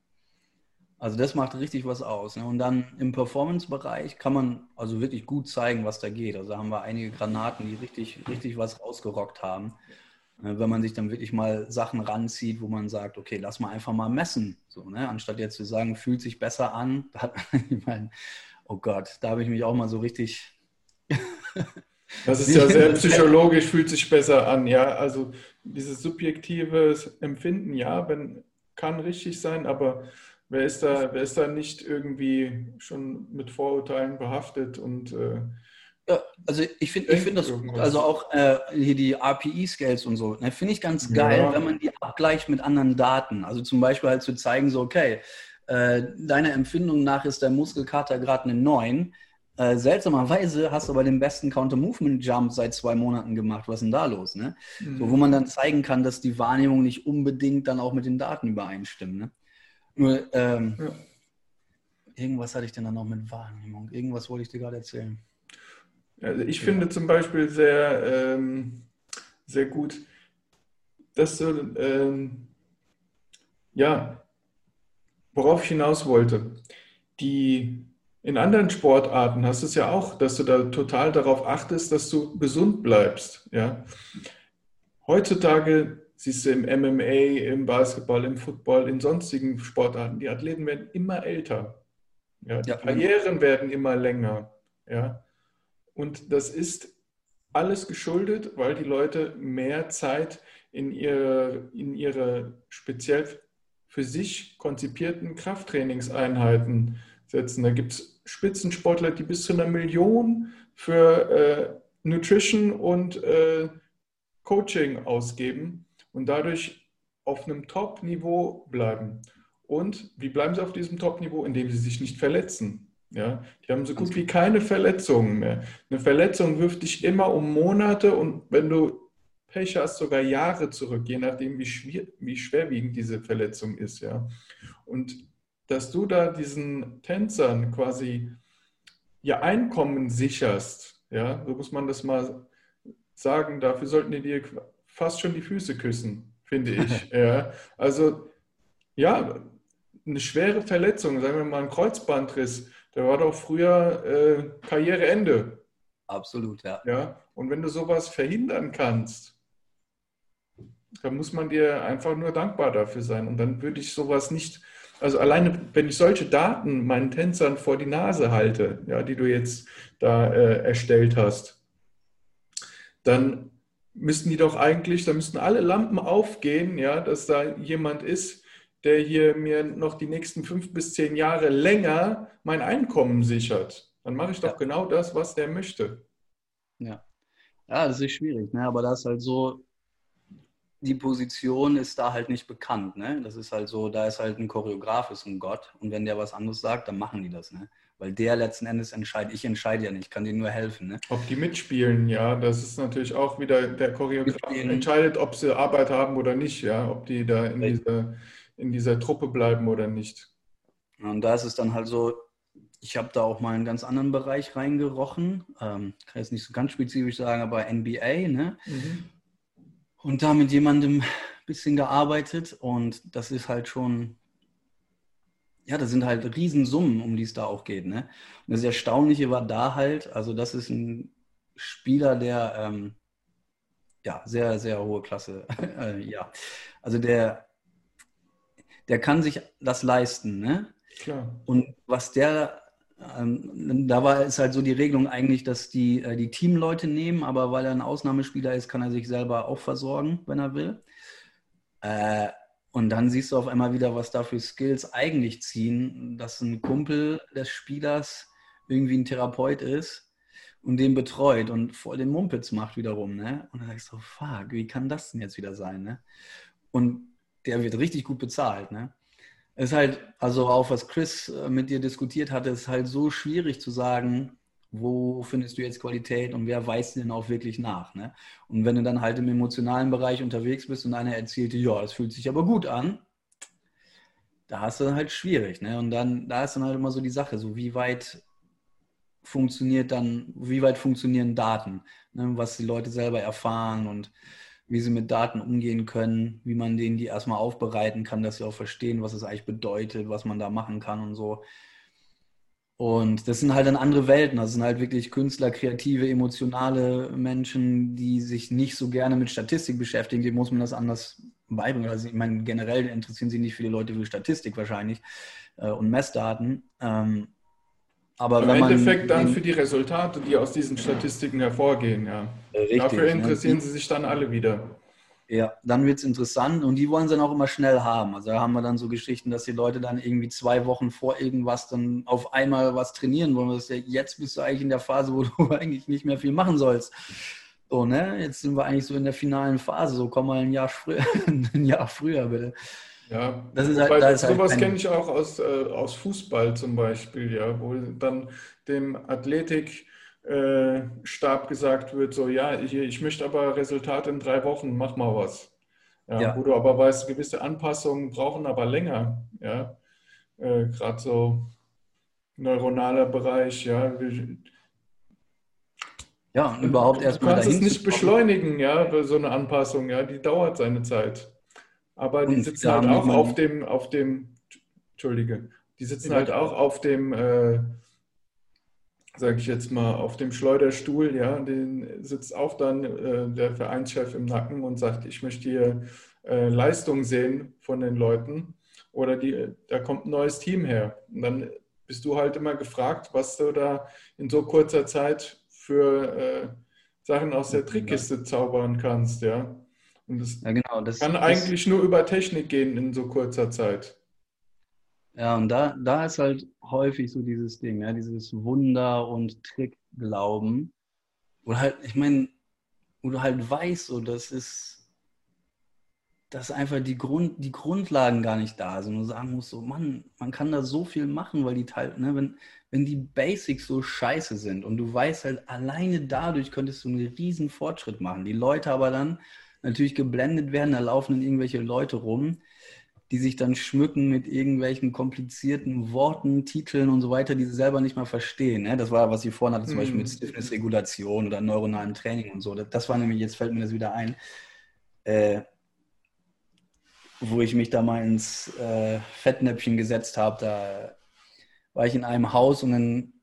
Also das macht richtig was aus. Ne? Und dann im Performance-Bereich kann man also wirklich gut zeigen, was da geht. Also haben wir einige Granaten, die richtig, richtig was rausgerockt haben. Ne, wenn man sich dann wirklich mal Sachen ranzieht, wo man sagt, okay, lass mal einfach mal messen. So, ne? Anstatt jetzt zu sagen, fühlt sich besser an. Da hat, ich meine, oh Gott, da habe ich mich auch mal so richtig. das ist ja sehr psychologisch, fühlt sich besser an, ja. Also dieses subjektive Empfinden, ja, wenn, kann richtig sein, aber wer ist da, wer ist da nicht irgendwie schon mit Vorurteilen behaftet und äh, ja, also ich finde ich find das, also auch äh, hier die RPE-Scales und so, ne, finde ich ganz geil, ja. wenn man die abgleicht mit anderen Daten. Also zum Beispiel halt zu zeigen, so, okay, äh, deiner Empfindung nach ist der Muskelkater gerade eine 9. äh, seltsamerweise hast du aber den besten Counter-Movement-Jump seit zwei Monaten gemacht. Was ist denn da los? Ne? Mhm. So, wo man dann zeigen kann, dass die Wahrnehmung nicht unbedingt dann auch mit den Daten übereinstimmt. Ne? Nur, ähm, ja. irgendwas hatte ich denn dann noch mit Wahrnehmung. Irgendwas wollte ich dir gerade erzählen. Also ich ja. finde zum Beispiel sehr, ähm, sehr gut, dass du, ähm, ja, worauf ich hinaus wollte, die in anderen Sportarten hast du es ja auch, dass du da total darauf achtest, dass du gesund bleibst. Ja? Heutzutage siehst du im MMA, im Basketball, im Football, in sonstigen Sportarten, die Athleten werden immer älter. Ja? Die ja, Karrieren werden immer länger. Ja? Und das ist alles geschuldet, weil die Leute mehr Zeit in ihre, in ihre speziell für sich konzipierten Krafttrainingseinheiten setzen. Da gibt es Spitzensportler, die bis zu einer Million für äh, Nutrition und äh, Coaching ausgeben und dadurch auf einem Top-Niveau bleiben. Und wie bleiben sie auf diesem Top-Niveau? Indem sie sich nicht verletzen. Ja, die haben so gut wie keine Verletzungen mehr. Eine Verletzung wirft dich immer um Monate und wenn du Pech hast, sogar Jahre zurück, je nachdem, wie, schwer, wie schwerwiegend diese Verletzung ist. Ja. Und dass du da diesen Tänzern quasi ihr Einkommen sicherst, ja, so muss man das mal sagen, dafür sollten die dir fast schon die Füße küssen, finde ich. ja. Also ja, eine schwere Verletzung, sagen wir mal ein Kreuzbandriss, der war doch früher äh, Karriereende. Absolut, ja. ja. Und wenn du sowas verhindern kannst, dann muss man dir einfach nur dankbar dafür sein. Und dann würde ich sowas nicht also alleine, wenn ich solche Daten meinen Tänzern vor die Nase halte, ja, die du jetzt da äh, erstellt hast, dann müssten die doch eigentlich, da müssten alle Lampen aufgehen, ja, dass da jemand ist, der hier mir noch die nächsten fünf bis zehn Jahre länger mein Einkommen sichert. Dann mache ich doch ja. genau das, was der möchte. Ja. Ja, das ist schwierig, ne? aber das ist halt so, die Position ist da halt nicht bekannt. Ne? Das ist halt so, da ist halt ein Choreograf, ist ein Gott. Und wenn der was anderes sagt, dann machen die das. Ne? Weil der letzten Endes entscheidet. Ich entscheide ja nicht, ich kann denen nur helfen. Ne? Ob die mitspielen, ja, das ist natürlich auch wieder, der Choreograf mitspielen. entscheidet, ob sie Arbeit haben oder nicht, ja, ob die da in dieser, in dieser Truppe bleiben oder nicht. Und da ist es dann halt so, ich habe da auch mal einen ganz anderen Bereich reingerochen. Ähm, kann jetzt nicht so ganz spezifisch sagen, aber NBA, ne? Mhm und da mit jemandem ein bisschen gearbeitet und das ist halt schon, ja, das sind halt Riesensummen, um die es da auch geht. Ne? Und das Erstaunliche war da halt, also das ist ein Spieler, der ähm, ja sehr, sehr hohe Klasse, äh, ja, also der, der kann sich das leisten. Ne? Klar. Und was der ähm, da war es halt so die Regelung eigentlich, dass die, äh, die Teamleute nehmen, aber weil er ein Ausnahmespieler ist, kann er sich selber auch versorgen, wenn er will. Äh, und dann siehst du auf einmal wieder, was da für Skills eigentlich ziehen, dass ein Kumpel des Spielers irgendwie ein Therapeut ist und den betreut und voll den Mumpitz macht wiederum. Ne? Und dann sagst du, fuck, wie kann das denn jetzt wieder sein? Ne? Und der wird richtig gut bezahlt. Ne? ist halt, also auch was Chris äh, mit dir diskutiert hatte, ist halt so schwierig zu sagen, wo findest du jetzt Qualität und wer weist denn auch wirklich nach. Ne? Und wenn du dann halt im emotionalen Bereich unterwegs bist und einer erzählt ja, es fühlt sich aber gut an, da hast du halt schwierig. Ne? Und dann, da ist dann halt immer so die Sache, so wie weit funktioniert dann, wie weit funktionieren Daten, ne? was die Leute selber erfahren und wie sie mit Daten umgehen können, wie man denen die erstmal aufbereiten kann, dass sie auch verstehen, was es eigentlich bedeutet, was man da machen kann und so. Und das sind halt dann andere Welten. Das sind halt wirklich Künstler, kreative, emotionale Menschen, die sich nicht so gerne mit Statistik beschäftigen. Dem muss man das anders beibringen. Also ich meine, generell interessieren sich nicht viele Leute für Statistik wahrscheinlich äh, und Messdaten. Ähm, aber Im Endeffekt dann für die Resultate, die aus diesen Statistiken hervorgehen, ja. Richtig, Dafür interessieren ne? sie sich dann alle wieder. Ja, dann wird es interessant und die wollen es dann auch immer schnell haben. Also da haben wir dann so Geschichten, dass die Leute dann irgendwie zwei Wochen vor irgendwas dann auf einmal was trainieren wollen. Das ja, jetzt bist du eigentlich in der Phase, wo du eigentlich nicht mehr viel machen sollst. So, ne? Jetzt sind wir eigentlich so in der finalen Phase. So komm mal ein Jahr früher, ein Jahr früher bitte. Ja, das ist halt, da ist sowas halt kenne ich auch aus, äh, aus Fußball zum Beispiel, ja, wo dann dem Athletik äh, gesagt wird, so ja, ich, ich möchte aber Resultat in drei Wochen, mach mal was. Ja, ja. Wo du aber weißt, gewisse Anpassungen brauchen aber länger. Ja, äh, gerade so neuronaler Bereich, ja. Ja, überhaupt erstmal. Du kannst es nicht beschleunigen, ja, so eine Anpassung, ja, die dauert seine Zeit. Aber die sitzen halt auch auf dem, auf dem, Entschuldige, die sitzen halt auch auf dem, äh, sage ich jetzt mal, auf dem Schleuderstuhl, ja, den sitzt auch dann äh, der Vereinschef im Nacken und sagt, ich möchte hier äh, Leistung sehen von den Leuten oder die, da kommt ein neues Team her. Und dann bist du halt immer gefragt, was du da in so kurzer Zeit für äh, Sachen aus der Trickkiste zaubern kannst, ja. Und das, ja, genau, das kann eigentlich das, nur über Technik gehen in so kurzer Zeit. Ja, und da, da ist halt häufig so dieses Ding, ja, dieses Wunder- und Trickglauben. Oder halt, ich meine, wo du halt weißt, so, das ist, dass einfach die, Grund, die Grundlagen gar nicht da sind. Und du sagen musst, so, Mann, man kann da so viel machen, weil die Teil, ne, wenn, wenn die Basics so scheiße sind und du weißt halt, alleine dadurch könntest du einen riesen Fortschritt machen. Die Leute aber dann natürlich geblendet werden, da laufen dann irgendwelche Leute rum, die sich dann schmücken mit irgendwelchen komplizierten Worten, Titeln und so weiter, die sie selber nicht mal verstehen. Ne? Das war, was ich vorhin hatte, zum mhm. Beispiel mit Stiffness-Regulation oder neuronalem Training und so. Das war nämlich, jetzt fällt mir das wieder ein, äh, wo ich mich da mal ins äh, Fettnäpfchen gesetzt habe. Da war ich in einem Haus und dann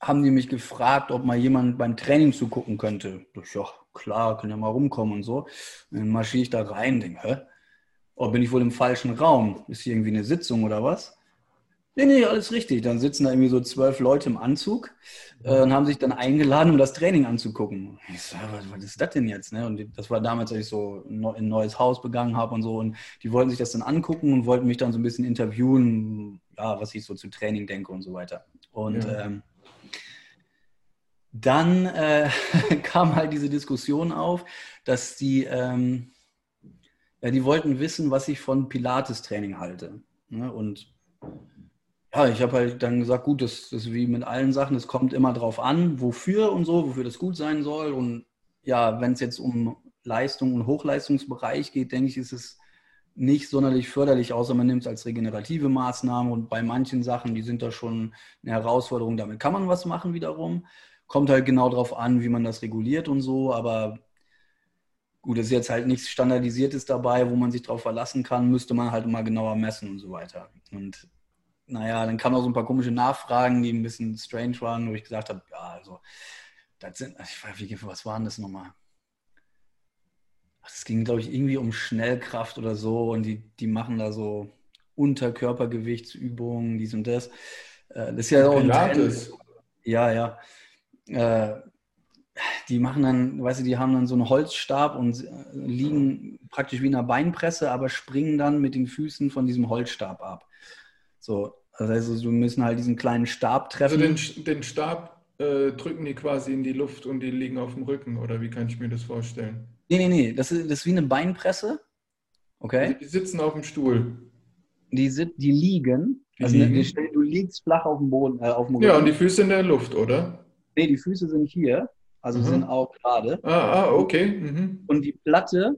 haben die mich gefragt, ob mal jemand beim Training zugucken könnte. Ich, ja, klar, können ja mal rumkommen und so. Und dann marschiere ich da rein, denke, hä? Oh, bin ich wohl im falschen Raum? Ist hier irgendwie eine Sitzung oder was? Nee, nee, alles richtig. Dann sitzen da irgendwie so zwölf Leute im Anzug äh, und haben sich dann eingeladen, um das Training anzugucken. Ich so, was, was ist das denn jetzt? Ne? Und das war damals, als ich so ein neues Haus begangen habe und so. Und die wollten sich das dann angucken und wollten mich dann so ein bisschen interviewen, ja, was ich so zu Training denke und so weiter. Und ja. ähm, dann äh, kam halt diese Diskussion auf, dass die ähm, ja, die wollten wissen, was ich von Pilates-Training halte. Ne? Und ja, ich habe halt dann gesagt, gut, das, das ist wie mit allen Sachen, es kommt immer drauf an, wofür und so, wofür das gut sein soll. Und ja, wenn es jetzt um Leistung und Hochleistungsbereich geht, denke ich, ist es nicht sonderlich förderlich, außer man nimmt es als regenerative Maßnahme. Und bei manchen Sachen, die sind da schon eine Herausforderung, damit kann man was machen wiederum. Kommt halt genau darauf an, wie man das reguliert und so, aber Gut, es ist jetzt halt nichts Standardisiertes dabei, wo man sich darauf verlassen kann, müsste man halt mal genauer messen und so weiter. Und naja, dann kamen auch so ein paar komische Nachfragen, die ein bisschen strange waren, wo ich gesagt habe, ja, also, das sind, ich weiß nicht, was waren das nochmal? Es ging, glaube ich, irgendwie um Schnellkraft oder so und die, die machen da so Unterkörpergewichtsübungen, dies und das. Äh, das ist ja auch ein Trend. Ja, ja. Äh, die machen dann, weißt du, die haben dann so einen Holzstab und liegen praktisch wie in einer Beinpresse, aber springen dann mit den Füßen von diesem Holzstab ab. So, das heißt, also, du müssen halt diesen kleinen Stab treffen. Also den, den Stab äh, drücken die quasi in die Luft und die liegen auf dem Rücken, oder wie kann ich mir das vorstellen? Nee, nee, nee, das ist, das ist wie eine Beinpresse. Okay? Also die sitzen auf dem Stuhl. Die, sit, die liegen. Die also liegen. Ne, du liegst flach auf dem Boden. Äh, auf dem ja, und die Füße in der Luft, oder? Nee, die Füße sind hier also mhm. sind auch gerade. Ah, ah okay. Mhm. Und die Platte,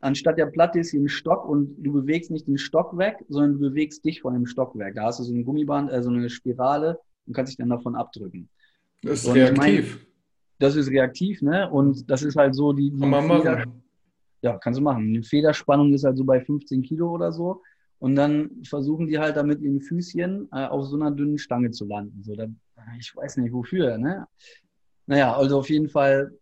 anstatt der Platte ist hier ein Stock und du bewegst nicht den Stock weg, sondern du bewegst dich von dem Stock weg. Da hast du so ein Gummiband, äh, so eine Spirale und kannst dich dann davon abdrücken. Das ist und reaktiv. Mein, das ist reaktiv, ne? Und das ist halt so die. die Kann man Feder, machen. Ja, kannst du machen. Die Federspannung ist halt so bei 15 Kilo oder so. Und dann versuchen die halt damit ihren Füßchen äh, auf so einer dünnen Stange zu landen. So, da, ich weiß nicht wofür, ne? Naja, also auf jeden Fall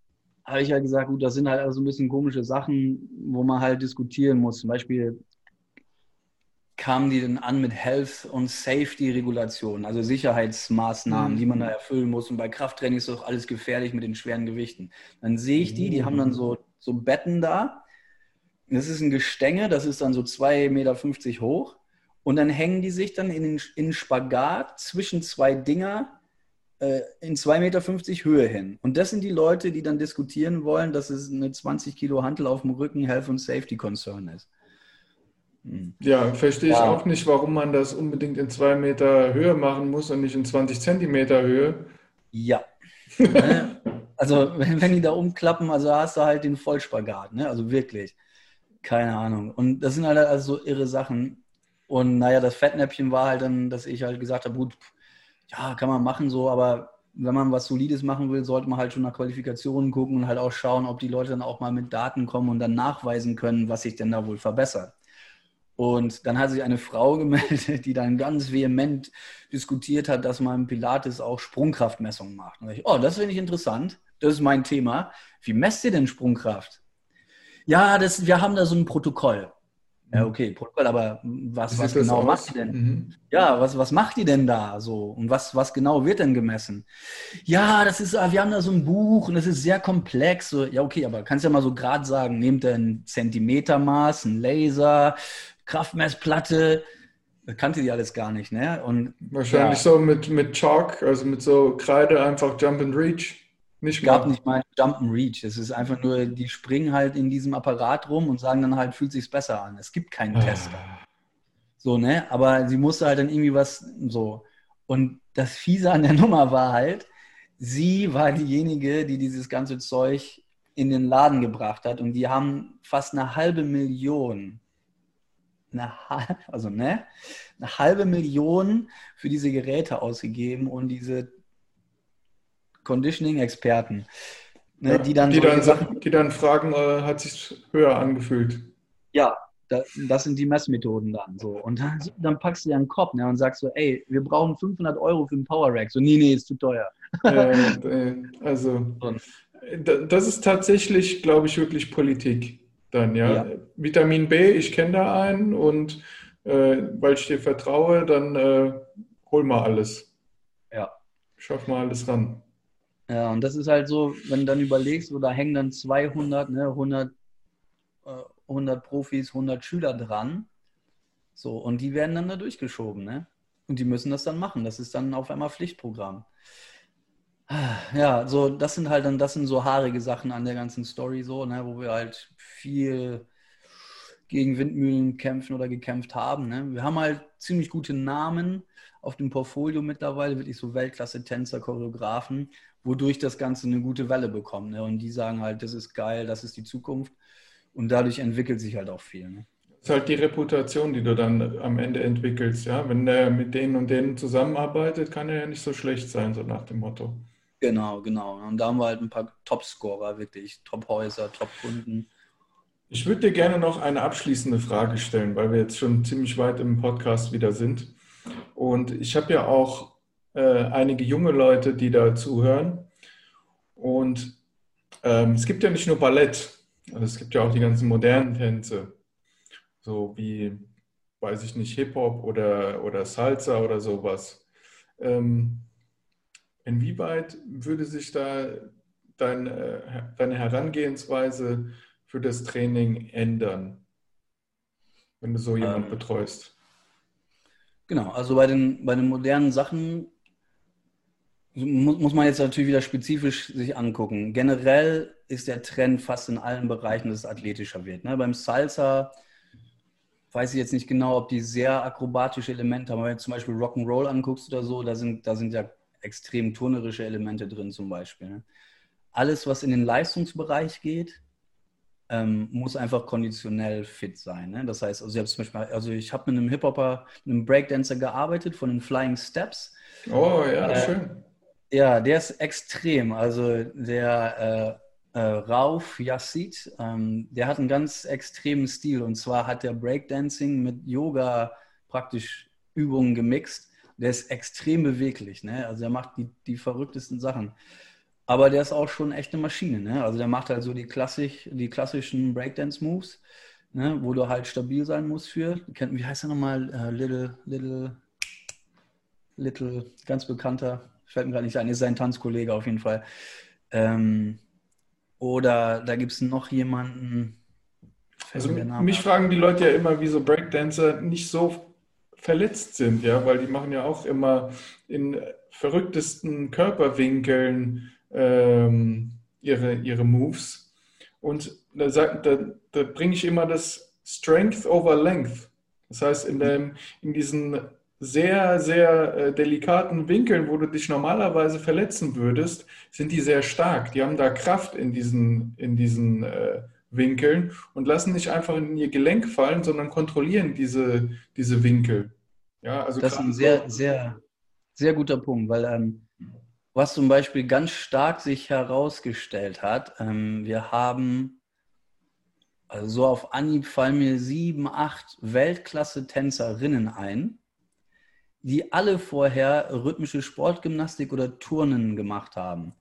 habe ich ja gesagt, gut, das sind halt also ein bisschen komische Sachen, wo man halt diskutieren muss. Zum Beispiel kamen die denn an mit Health- und Safety-Regulationen, also Sicherheitsmaßnahmen, mhm. die man da erfüllen muss. Und bei Krafttraining ist doch alles gefährlich mit den schweren Gewichten. Dann sehe ich die, die haben dann so, so Betten da. Das ist ein Gestänge, das ist dann so 2,50 Meter hoch. Und dann hängen die sich dann in den in Spagat zwischen zwei Dinger äh, in 2,50 Meter Höhe hin. Und das sind die Leute, die dann diskutieren wollen, dass es eine 20 Kilo Hantel auf dem Rücken Health und Safety Concern ist. Hm. Ja, verstehe ja. ich auch nicht, warum man das unbedingt in zwei Meter Höhe machen muss und nicht in 20 Zentimeter Höhe. Ja. Ne? also, wenn, wenn die da umklappen, also hast du halt den Vollspagat, ne? Also wirklich. Keine Ahnung. Und das sind halt also so irre Sachen. Und naja, das Fettnäpfchen war halt dann, dass ich halt gesagt habe, gut, ja, kann man machen so, aber wenn man was Solides machen will, sollte man halt schon nach Qualifikationen gucken und halt auch schauen, ob die Leute dann auch mal mit Daten kommen und dann nachweisen können, was sich denn da wohl verbessert. Und dann hat sich eine Frau gemeldet, die dann ganz vehement diskutiert hat, dass man Pilates auch Sprungkraftmessungen macht. Und ich, oh, das finde ich interessant. Das ist mein Thema. Wie messt ihr denn Sprungkraft? Ja, das, wir haben da so ein Protokoll. Ja, okay, Protokoll, aber was, was genau macht ihr denn? Mhm. Ja, was, was macht ihr denn da so? Und was, was genau wird denn gemessen? Ja, das ist, wir haben da so ein Buch und das ist sehr komplex. So, ja, okay, aber kannst ja mal so gerade sagen, nehmt ihr ein Zentimetermaß, ein Laser, Kraftmessplatte, das kannte die alles gar nicht, ne? Und, Wahrscheinlich ja. so mit, mit Chalk, also mit so Kreide einfach Jump and Reach. Nicht mal. gab nicht mal Jump and Reach. Es ist einfach nur, die springen halt in diesem Apparat rum und sagen dann halt, fühlt sich's besser an. Es gibt keinen ah. Tester. So, ne? Aber sie musste halt dann irgendwie was so. Und das Fiese an der Nummer war halt, sie war diejenige, die dieses ganze Zeug in den Laden gebracht hat und die haben fast eine halbe Million, eine, also ne, eine halbe Million für diese Geräte ausgegeben und diese Conditioning-Experten, ne, ja, die dann, die dann, Sachen, die dann fragen, äh, hat sich höher angefühlt? Ja, das, das, sind die Messmethoden dann so. Und dann, dann packst du dir einen Kopf ne, und sagst so, ey, wir brauchen 500 Euro für einen Power Rack. So, nee, nee, ist zu teuer. Äh, also, das ist tatsächlich, glaube ich, wirklich Politik dann, ja. ja. Vitamin B, ich kenne da einen und äh, weil ich dir vertraue, dann äh, hol mal alles. Ja. Schaff mal alles ran. Ja, und das ist halt so, wenn du dann überlegst, so, da hängen dann 200, ne, 100, äh, 100 Profis, 100 Schüler dran. So, und die werden dann da durchgeschoben, ne? Und die müssen das dann machen. Das ist dann auf einmal Pflichtprogramm. Ja, so, das sind halt dann, das sind so haarige Sachen an der ganzen Story, so, ne, wo wir halt viel gegen Windmühlen kämpfen oder gekämpft haben. Ne? Wir haben halt ziemlich gute Namen auf dem Portfolio mittlerweile, wirklich so Weltklasse-Tänzer, Choreografen, wodurch das Ganze eine gute Welle bekommt. Ne? Und die sagen halt, das ist geil, das ist die Zukunft. Und dadurch entwickelt sich halt auch viel. Ne? Das ist halt die Reputation, die du dann am Ende entwickelst. Ja? Wenn der mit denen und denen zusammenarbeitet, kann er ja nicht so schlecht sein, so nach dem Motto. Genau, genau. Und da haben wir halt ein paar Top-Scorer, wirklich Top-Häuser, Top-Kunden. Ich würde dir gerne noch eine abschließende Frage stellen, weil wir jetzt schon ziemlich weit im Podcast wieder sind. Und ich habe ja auch äh, einige junge Leute, die da zuhören. Und ähm, es gibt ja nicht nur Ballett, also es gibt ja auch die ganzen modernen Tänze, so wie, weiß ich nicht, Hip-Hop oder, oder Salsa oder sowas. Ähm, inwieweit würde sich da dein, äh, deine Herangehensweise für das Training ändern, wenn du so jemanden ähm, betreust? Genau, also bei den, bei den modernen Sachen muss, muss man jetzt natürlich wieder spezifisch sich angucken. Generell ist der Trend fast in allen Bereichen, dass es athletischer wird. Ne? Beim Salsa weiß ich jetzt nicht genau, ob die sehr akrobatische Elemente haben. Wenn du zum Beispiel Rock'n'Roll anguckst oder so, da sind, da sind ja extrem turnerische Elemente drin zum Beispiel. Ne? Alles, was in den Leistungsbereich geht, ähm, muss einfach konditionell fit sein. Ne? Das heißt, also, ich habe also ich habe mit einem Hip-Hopper, einem Breakdancer gearbeitet von den Flying Steps. Oh ja, äh, schön. Ja, der ist extrem. Also der äh, äh, Rauf Yassid, ähm, der hat einen ganz extremen Stil. Und zwar hat der Breakdancing mit Yoga praktisch Übungen gemixt. Der ist extrem beweglich. Ne? Also er macht die, die verrücktesten Sachen. Aber der ist auch schon echt eine Maschine. Ne? Also der macht halt so die, klassisch, die klassischen Breakdance-Moves, ne? wo du halt stabil sein musst für. Wie heißt er nochmal? Uh, little, Little, Little, ganz bekannter fällt mir gerade nicht ein, ist sein Tanzkollege auf jeden Fall. Ähm, oder da gibt es noch jemanden. Also mich fragen die Leute ja immer, wieso Breakdancer nicht so verletzt sind, ja, weil die machen ja auch immer in verrücktesten Körperwinkeln ähm, ihre, ihre Moves. Und da, da, da bringe ich immer das Strength over Length Das heißt, in, dem, in diesen sehr, sehr äh, delikaten Winkeln, wo du dich normalerweise verletzen würdest, sind die sehr stark. Die haben da Kraft in diesen, in diesen äh, Winkeln und lassen nicht einfach in ihr Gelenk fallen, sondern kontrollieren diese, diese Winkel. Ja, also das ist ein sehr, sehr, sehr guter Punkt, weil ähm, was zum Beispiel ganz stark sich herausgestellt hat, ähm, wir haben, also so auf Anhieb fallen mir sieben, acht Weltklasse-Tänzerinnen ein, die alle vorher rhythmische Sportgymnastik oder Turnen gemacht haben.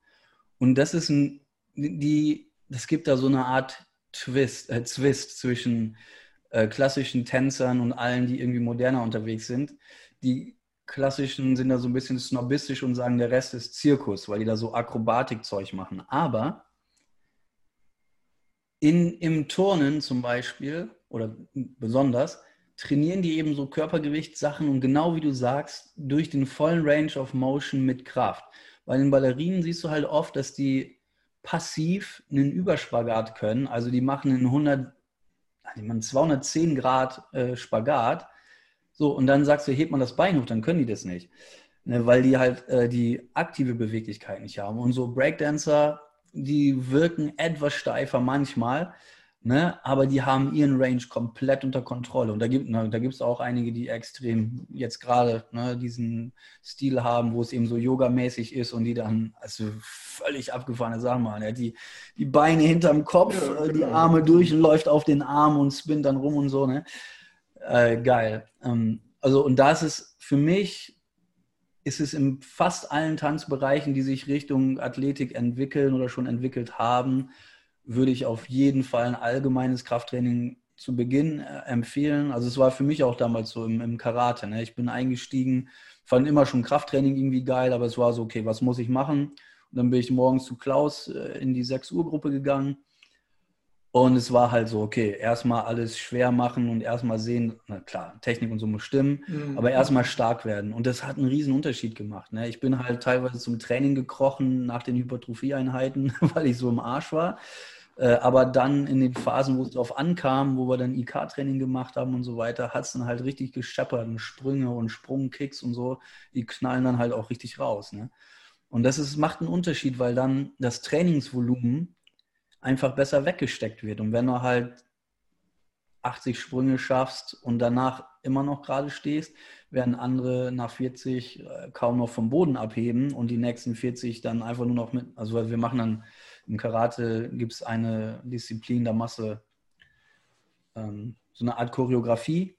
Und das ist ein, die, das gibt da so eine Art Twist, äh, Zwist zwischen äh, klassischen Tänzern und allen, die irgendwie moderner unterwegs sind. Die klassischen sind da so ein bisschen snobistisch und sagen, der Rest ist Zirkus, weil die da so Akrobatikzeug machen. Aber in, im Turnen zum Beispiel oder besonders trainieren die eben so Körpergewichtssachen und genau wie du sagst, durch den vollen Range of Motion mit Kraft. Bei den Ballerinen siehst du halt oft, dass die passiv einen Überspagat können. Also die machen einen 100, die machen 210 Grad äh, Spagat. So, und dann sagst du, hebt man das Bein hoch, dann können die das nicht. Ne, weil die halt äh, die aktive Beweglichkeit nicht haben. Und so Breakdancer, die wirken etwas steifer manchmal. Ne? Aber die haben ihren Range komplett unter Kontrolle. Und da gibt ne, da auch einige, die extrem jetzt gerade ne, diesen Stil haben, wo es eben so yogamäßig ist und die dann also völlig abgefahrene Sachen machen. Er hat die, die Beine hinterm Kopf, ja, äh, genau. die Arme durch und läuft auf den Arm und spinnt dann rum und so. Ne? Äh, geil. Ähm, also, und da ist es für mich, ist es in fast allen Tanzbereichen, die sich Richtung Athletik entwickeln oder schon entwickelt haben, würde ich auf jeden Fall ein allgemeines Krafttraining zu Beginn äh, empfehlen. Also es war für mich auch damals so im, im Karate. Ne? Ich bin eingestiegen, fand immer schon Krafttraining irgendwie geil, aber es war so, okay, was muss ich machen? Und dann bin ich morgens zu Klaus äh, in die 6 Uhr Gruppe gegangen. Und es war halt so, okay, erstmal alles schwer machen und erstmal sehen, na klar, Technik und so muss stimmen, mhm. aber erstmal stark werden. Und das hat einen riesen Unterschied gemacht. Ne? Ich bin halt teilweise zum Training gekrochen nach den Hypertrophie-Einheiten, weil ich so im Arsch war. Äh, aber dann in den Phasen, wo es darauf ankam, wo wir dann IK-Training gemacht haben und so weiter, hat es dann halt richtig gescheppert und Sprünge und Sprungkicks und so, die knallen dann halt auch richtig raus. Ne? Und das ist, macht einen Unterschied, weil dann das Trainingsvolumen einfach besser weggesteckt wird. Und wenn du halt 80 Sprünge schaffst und danach immer noch gerade stehst, werden andere nach 40 äh, kaum noch vom Boden abheben und die nächsten 40 dann einfach nur noch mit, also wir machen dann im Karate gibt es eine Disziplin, da Masse, ähm, so eine Art Choreografie.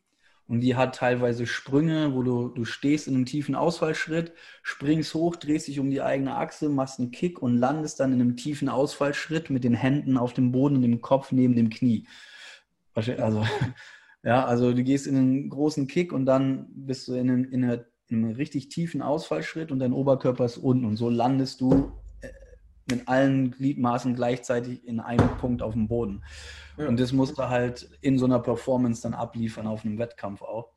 Und die hat teilweise Sprünge, wo du, du stehst in einem tiefen Ausfallschritt, springst hoch, drehst dich um die eigene Achse, machst einen Kick und landest dann in einem tiefen Ausfallschritt mit den Händen auf dem Boden und dem Kopf neben dem Knie. Also, ja, also du gehst in einen großen Kick und dann bist du in einem, in einer, in einem richtig tiefen Ausfallschritt und dein Oberkörper ist unten. Und so landest du mit allen Gliedmaßen gleichzeitig in einem Punkt auf dem Boden. Ja. Und das musst du halt in so einer Performance dann abliefern, auf einem Wettkampf auch.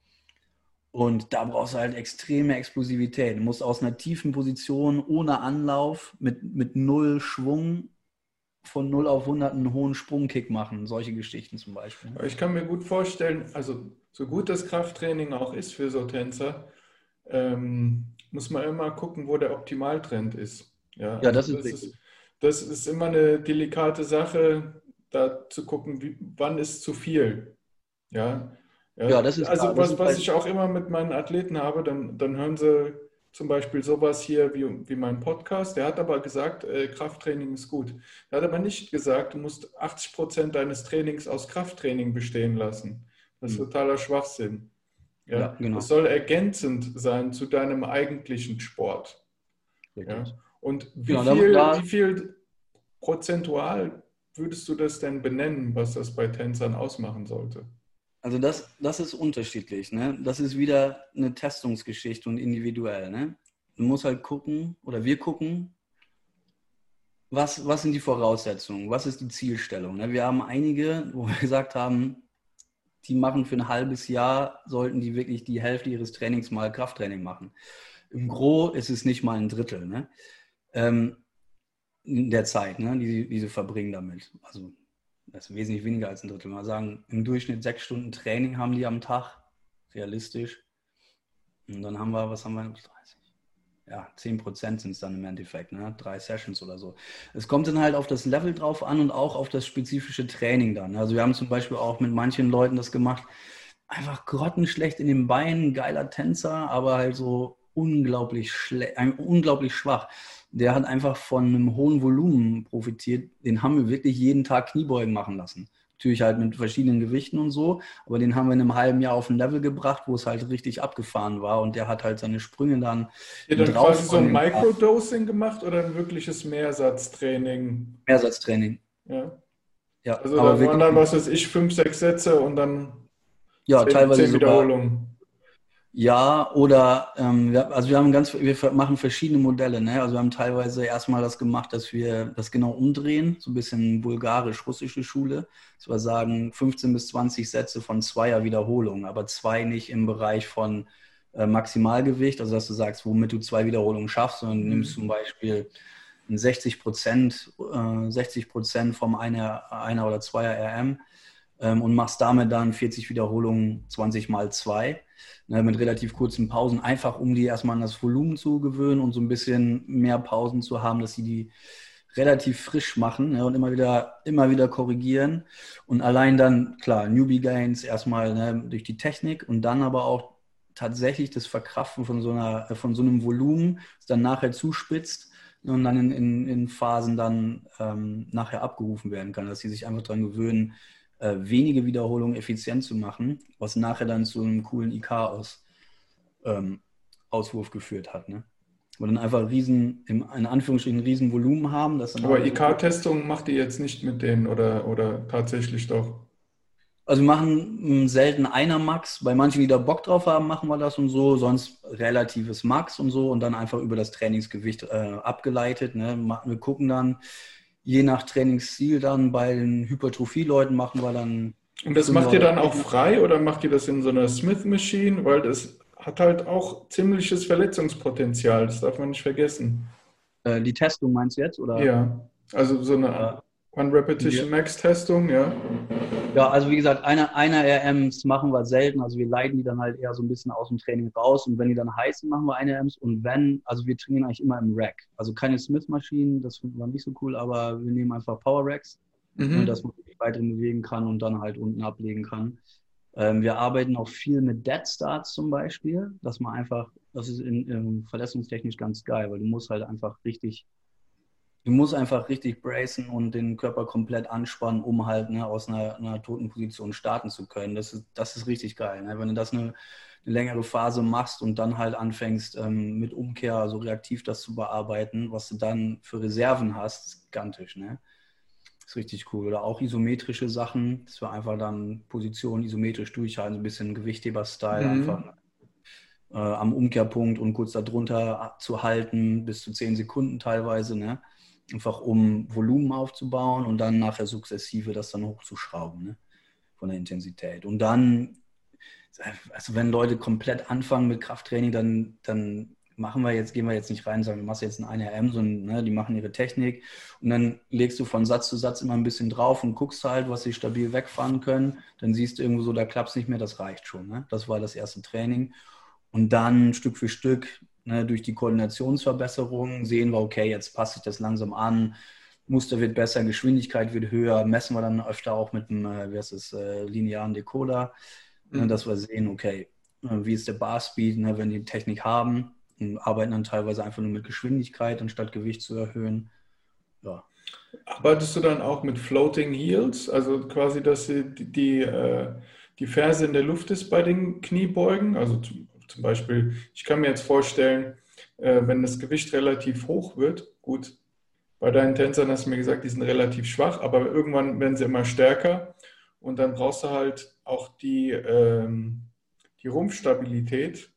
Und da brauchst du halt extreme Explosivität. Du musst aus einer tiefen Position ohne Anlauf mit, mit null Schwung von 0 auf 100 einen hohen Sprungkick machen. Solche Geschichten zum Beispiel. Ich kann mir gut vorstellen, also so gut das Krafttraining auch ist für so Tänzer, ähm, muss man immer gucken, wo der Optimaltrend ist. Ja, ja das, also das, ist, das ist immer eine delikate Sache, da zu gucken, wie, wann ist zu viel. Ja, ja, ja das ist Also, was, was ich auch immer mit meinen Athleten habe, dann, dann hören sie zum Beispiel sowas hier wie, wie mein Podcast. Der hat aber gesagt, äh, Krafttraining ist gut. Er hat aber nicht gesagt, du musst 80 Prozent deines Trainings aus Krafttraining bestehen lassen. Das ist mhm. totaler Schwachsinn. Ja, ja genau. Das soll ergänzend sein zu deinem eigentlichen Sport. Ja. Und wie, genau, viel, wie viel prozentual würdest du das denn benennen, was das bei Tänzern ausmachen sollte? Also das, das ist unterschiedlich. Ne? Das ist wieder eine Testungsgeschichte und individuell. Ne? Du musst halt gucken, oder wir gucken, was, was sind die Voraussetzungen, was ist die Zielstellung. Ne? Wir haben einige, wo wir gesagt haben, die machen für ein halbes Jahr, sollten die wirklich die Hälfte ihres Trainings mal Krafttraining machen. Im Gro ist es nicht mal ein Drittel. Ne? Ähm, der Zeit, ne, die, die sie verbringen damit. Also das ist wesentlich weniger als ein Drittel. Mal sagen, im Durchschnitt sechs Stunden Training haben die am Tag realistisch. Und dann haben wir, was haben wir? 30. Ja, 10% sind es dann im Endeffekt, ne? drei Sessions oder so. Es kommt dann halt auf das Level drauf an und auch auf das spezifische Training dann. Also wir haben zum Beispiel auch mit manchen Leuten das gemacht, einfach grottenschlecht in den Beinen, geiler Tänzer, aber halt so unglaublich schlecht, unglaublich schwach. Der hat einfach von einem hohen Volumen profitiert. Den haben wir wirklich jeden Tag Kniebeugen machen lassen. Natürlich halt mit verschiedenen Gewichten und so, aber den haben wir in einem halben Jahr auf ein Level gebracht, wo es halt richtig abgefahren war und der hat halt seine Sprünge dann. Ja, dann quasi so ein Microdosing gemacht oder ein wirkliches Mehrsatztraining? Mehrsatztraining. Ja. ja also da waren dann, was weiß ich, fünf, sechs Sätze und dann ja, zehn, teilweise zehn Wiederholungen. Ja, oder ähm, wir, also wir haben ganz, wir machen verschiedene Modelle. Ne? Also wir haben teilweise erstmal das gemacht, dass wir das genau umdrehen, so ein bisschen bulgarisch-russische Schule. Dass wir sagen 15 bis 20 Sätze von zweier Wiederholungen, aber zwei nicht im Bereich von äh, Maximalgewicht, also dass du sagst, womit du zwei Wiederholungen schaffst, sondern mhm. nimmst zum Beispiel 60 Prozent, äh, 60 Prozent vom einer, einer oder zweier RM ähm, und machst damit dann 40 Wiederholungen 20 mal 2 ne, mit relativ kurzen Pausen, einfach um die erstmal an das Volumen zu gewöhnen und so ein bisschen mehr Pausen zu haben, dass sie die relativ frisch machen ne, und immer wieder, immer wieder korrigieren. Und allein dann, klar, Newbie Gains erstmal ne, durch die Technik und dann aber auch tatsächlich das Verkraften von so, einer, von so einem Volumen, das dann nachher zuspitzt und dann in, in, in Phasen dann ähm, nachher abgerufen werden kann, dass sie sich einfach daran gewöhnen, äh, wenige Wiederholungen effizient zu machen, was nachher dann zu einem coolen IK-Auswurf ähm, geführt hat. Ne? Wo dann einfach riesen, im, in Anführungsstrichen riesen Volumen haben. Aber IK-Testung macht ihr jetzt nicht mit denen oder, oder tatsächlich doch? Also wir machen hm, selten einer Max. Bei manchen, die da Bock drauf haben, machen wir das und so. Sonst relatives Max und so und dann einfach über das Trainingsgewicht äh, abgeleitet. Ne? Wir gucken dann, je nach Trainingsziel dann bei den Hypertrophie-Leuten machen wir dann. Und das macht ihr dann auch frei oder macht ihr das in so einer Smith Machine? Weil das hat halt auch ziemliches Verletzungspotenzial, das darf man nicht vergessen. Äh, die Testung meinst du jetzt? Oder? Ja, also so eine One Repetition Max Testung, ja. Ja, also wie gesagt, einer eine RMs machen wir selten. Also wir leiten die dann halt eher so ein bisschen aus dem Training raus. Und wenn die dann heißen, machen wir eine RMs. Und wenn, also wir trainieren eigentlich immer im Rack. Also keine Smith-Maschinen, das finden wir nicht so cool, aber wir nehmen einfach Power Racks, mhm. dass man sich weiterhin bewegen kann und dann halt unten ablegen kann. Ähm, wir arbeiten auch viel mit Dead Starts zum Beispiel, dass man einfach, das ist in, in verletzungstechnisch ganz geil, weil du musst halt einfach richtig du musst einfach richtig bracen und den Körper komplett anspannen, um halt ne, aus einer, einer, toten Position starten zu können. Das ist, das ist richtig geil. Ne? Wenn du das eine, eine, längere Phase machst und dann halt anfängst, ähm, mit Umkehr, so also reaktiv das zu bearbeiten, was du dann für Reserven hast, ist gigantisch. Ne? ist richtig cool. Oder auch isometrische Sachen, dass wir einfach dann Positionen isometrisch durchhalten, so ein bisschen Gewichtheber-Style mhm. einfach. Äh, am Umkehrpunkt und kurz darunter zu halten, bis zu zehn Sekunden teilweise. Ne? Einfach um Volumen aufzubauen und dann nachher sukzessive das dann hochzuschrauben ne? von der Intensität. Und dann, also wenn Leute komplett anfangen mit Krafttraining, dann, dann machen wir jetzt, gehen wir jetzt nicht rein und sagen, du machst jetzt ein 1RM, sondern ne, die machen ihre Technik und dann legst du von Satz zu Satz immer ein bisschen drauf und guckst halt, was sie stabil wegfahren können. Dann siehst du irgendwo so, da klappt es nicht mehr, das reicht schon. Ne? Das war das erste Training. Und dann Stück für Stück Ne, durch die Koordinationsverbesserung sehen wir, okay, jetzt passe ich das langsam an, Muster wird besser, Geschwindigkeit wird höher, messen wir dann öfter auch mit einem, äh, wie heißt es, äh, linearen Decoder, ne, mhm. dass wir sehen, okay, äh, wie ist der Barspeed, ne, wenn die Technik haben, und arbeiten dann teilweise einfach nur mit Geschwindigkeit, anstatt Gewicht zu erhöhen. Ja. Arbeitest du dann auch mit Floating Heels, also quasi, dass die, die, die Ferse in der Luft ist bei den Kniebeugen, also zum Beispiel, ich kann mir jetzt vorstellen, äh, wenn das Gewicht relativ hoch wird, gut, bei deinen Tänzern hast du mir gesagt, die sind relativ schwach, aber irgendwann werden sie immer stärker und dann brauchst du halt auch die, ähm, die Rumpfstabilität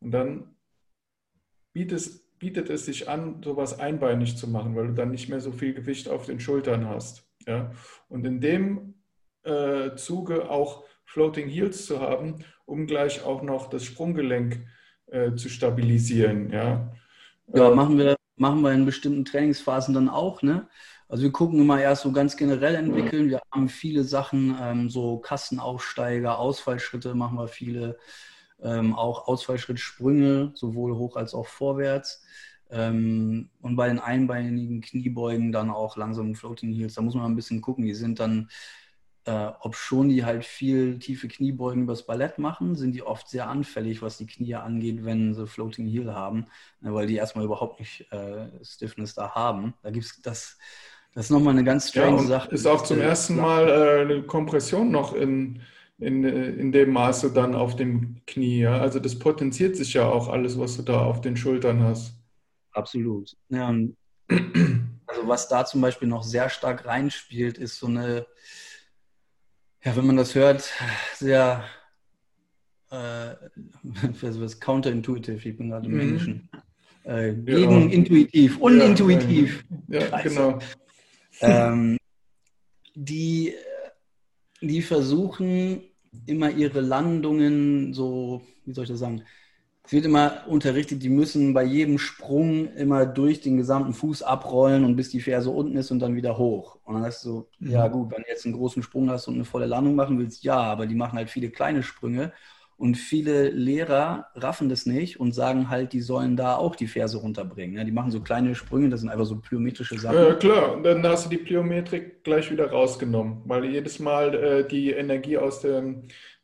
und dann bietet, bietet es sich an, sowas einbeinig zu machen, weil du dann nicht mehr so viel Gewicht auf den Schultern hast. Ja? Und in dem äh, Zuge auch Floating Heels zu haben, um gleich auch noch das Sprunggelenk äh, zu stabilisieren. Ja, ja machen, wir, machen wir in bestimmten Trainingsphasen dann auch. Ne? Also wir gucken immer erst so ganz generell entwickeln. Wir haben viele Sachen, ähm, so Kassenaufsteiger, Ausfallschritte machen wir viele. ähm, auch Ausfallschrittsprünge, sowohl hoch als auch vorwärts. Ähm, und bei den einbeinigen Kniebeugen dann auch langsam Floating Heels. Da muss man ein bisschen gucken. Die sind dann, äh, ob schon die halt viel tiefe Kniebeugen übers Ballett machen, sind die oft sehr anfällig, was die Knie angeht, wenn sie Floating Heel haben, ne, weil die erstmal überhaupt nicht äh, Stiffness da haben. Da gibt es das. Das ist nochmal eine ganz strange ja, Sache. Ist auch zum ersten Mal äh, eine Kompression noch in, in, in dem Maße dann auf dem Knie. Ja? Also das potenziert sich ja auch alles, was du da auf den Schultern hast. Absolut. Ja, also was da zum Beispiel noch sehr stark reinspielt, ist so eine, ja, wenn man das hört, sehr äh, was counterintuitive, ich bin gerade im mhm. Englischen. Äh, gegenintuitiv, ja. unintuitiv. Ja, ja genau. Ähm, die, die versuchen immer ihre Landungen so, wie soll ich das sagen, es wird immer unterrichtet, die müssen bei jedem Sprung immer durch den gesamten Fuß abrollen und bis die Ferse unten ist und dann wieder hoch. Und dann hast du so, mhm. ja gut, wenn du jetzt einen großen Sprung hast und eine volle Landung machen willst, ja, aber die machen halt viele kleine Sprünge. Und viele Lehrer raffen das nicht und sagen halt, die sollen da auch die Ferse runterbringen. Die machen so kleine Sprünge, das sind einfach so plyometrische Sachen. Ja, klar, und dann hast du die Plyometrik gleich wieder rausgenommen, weil jedes Mal äh, die Energie aus der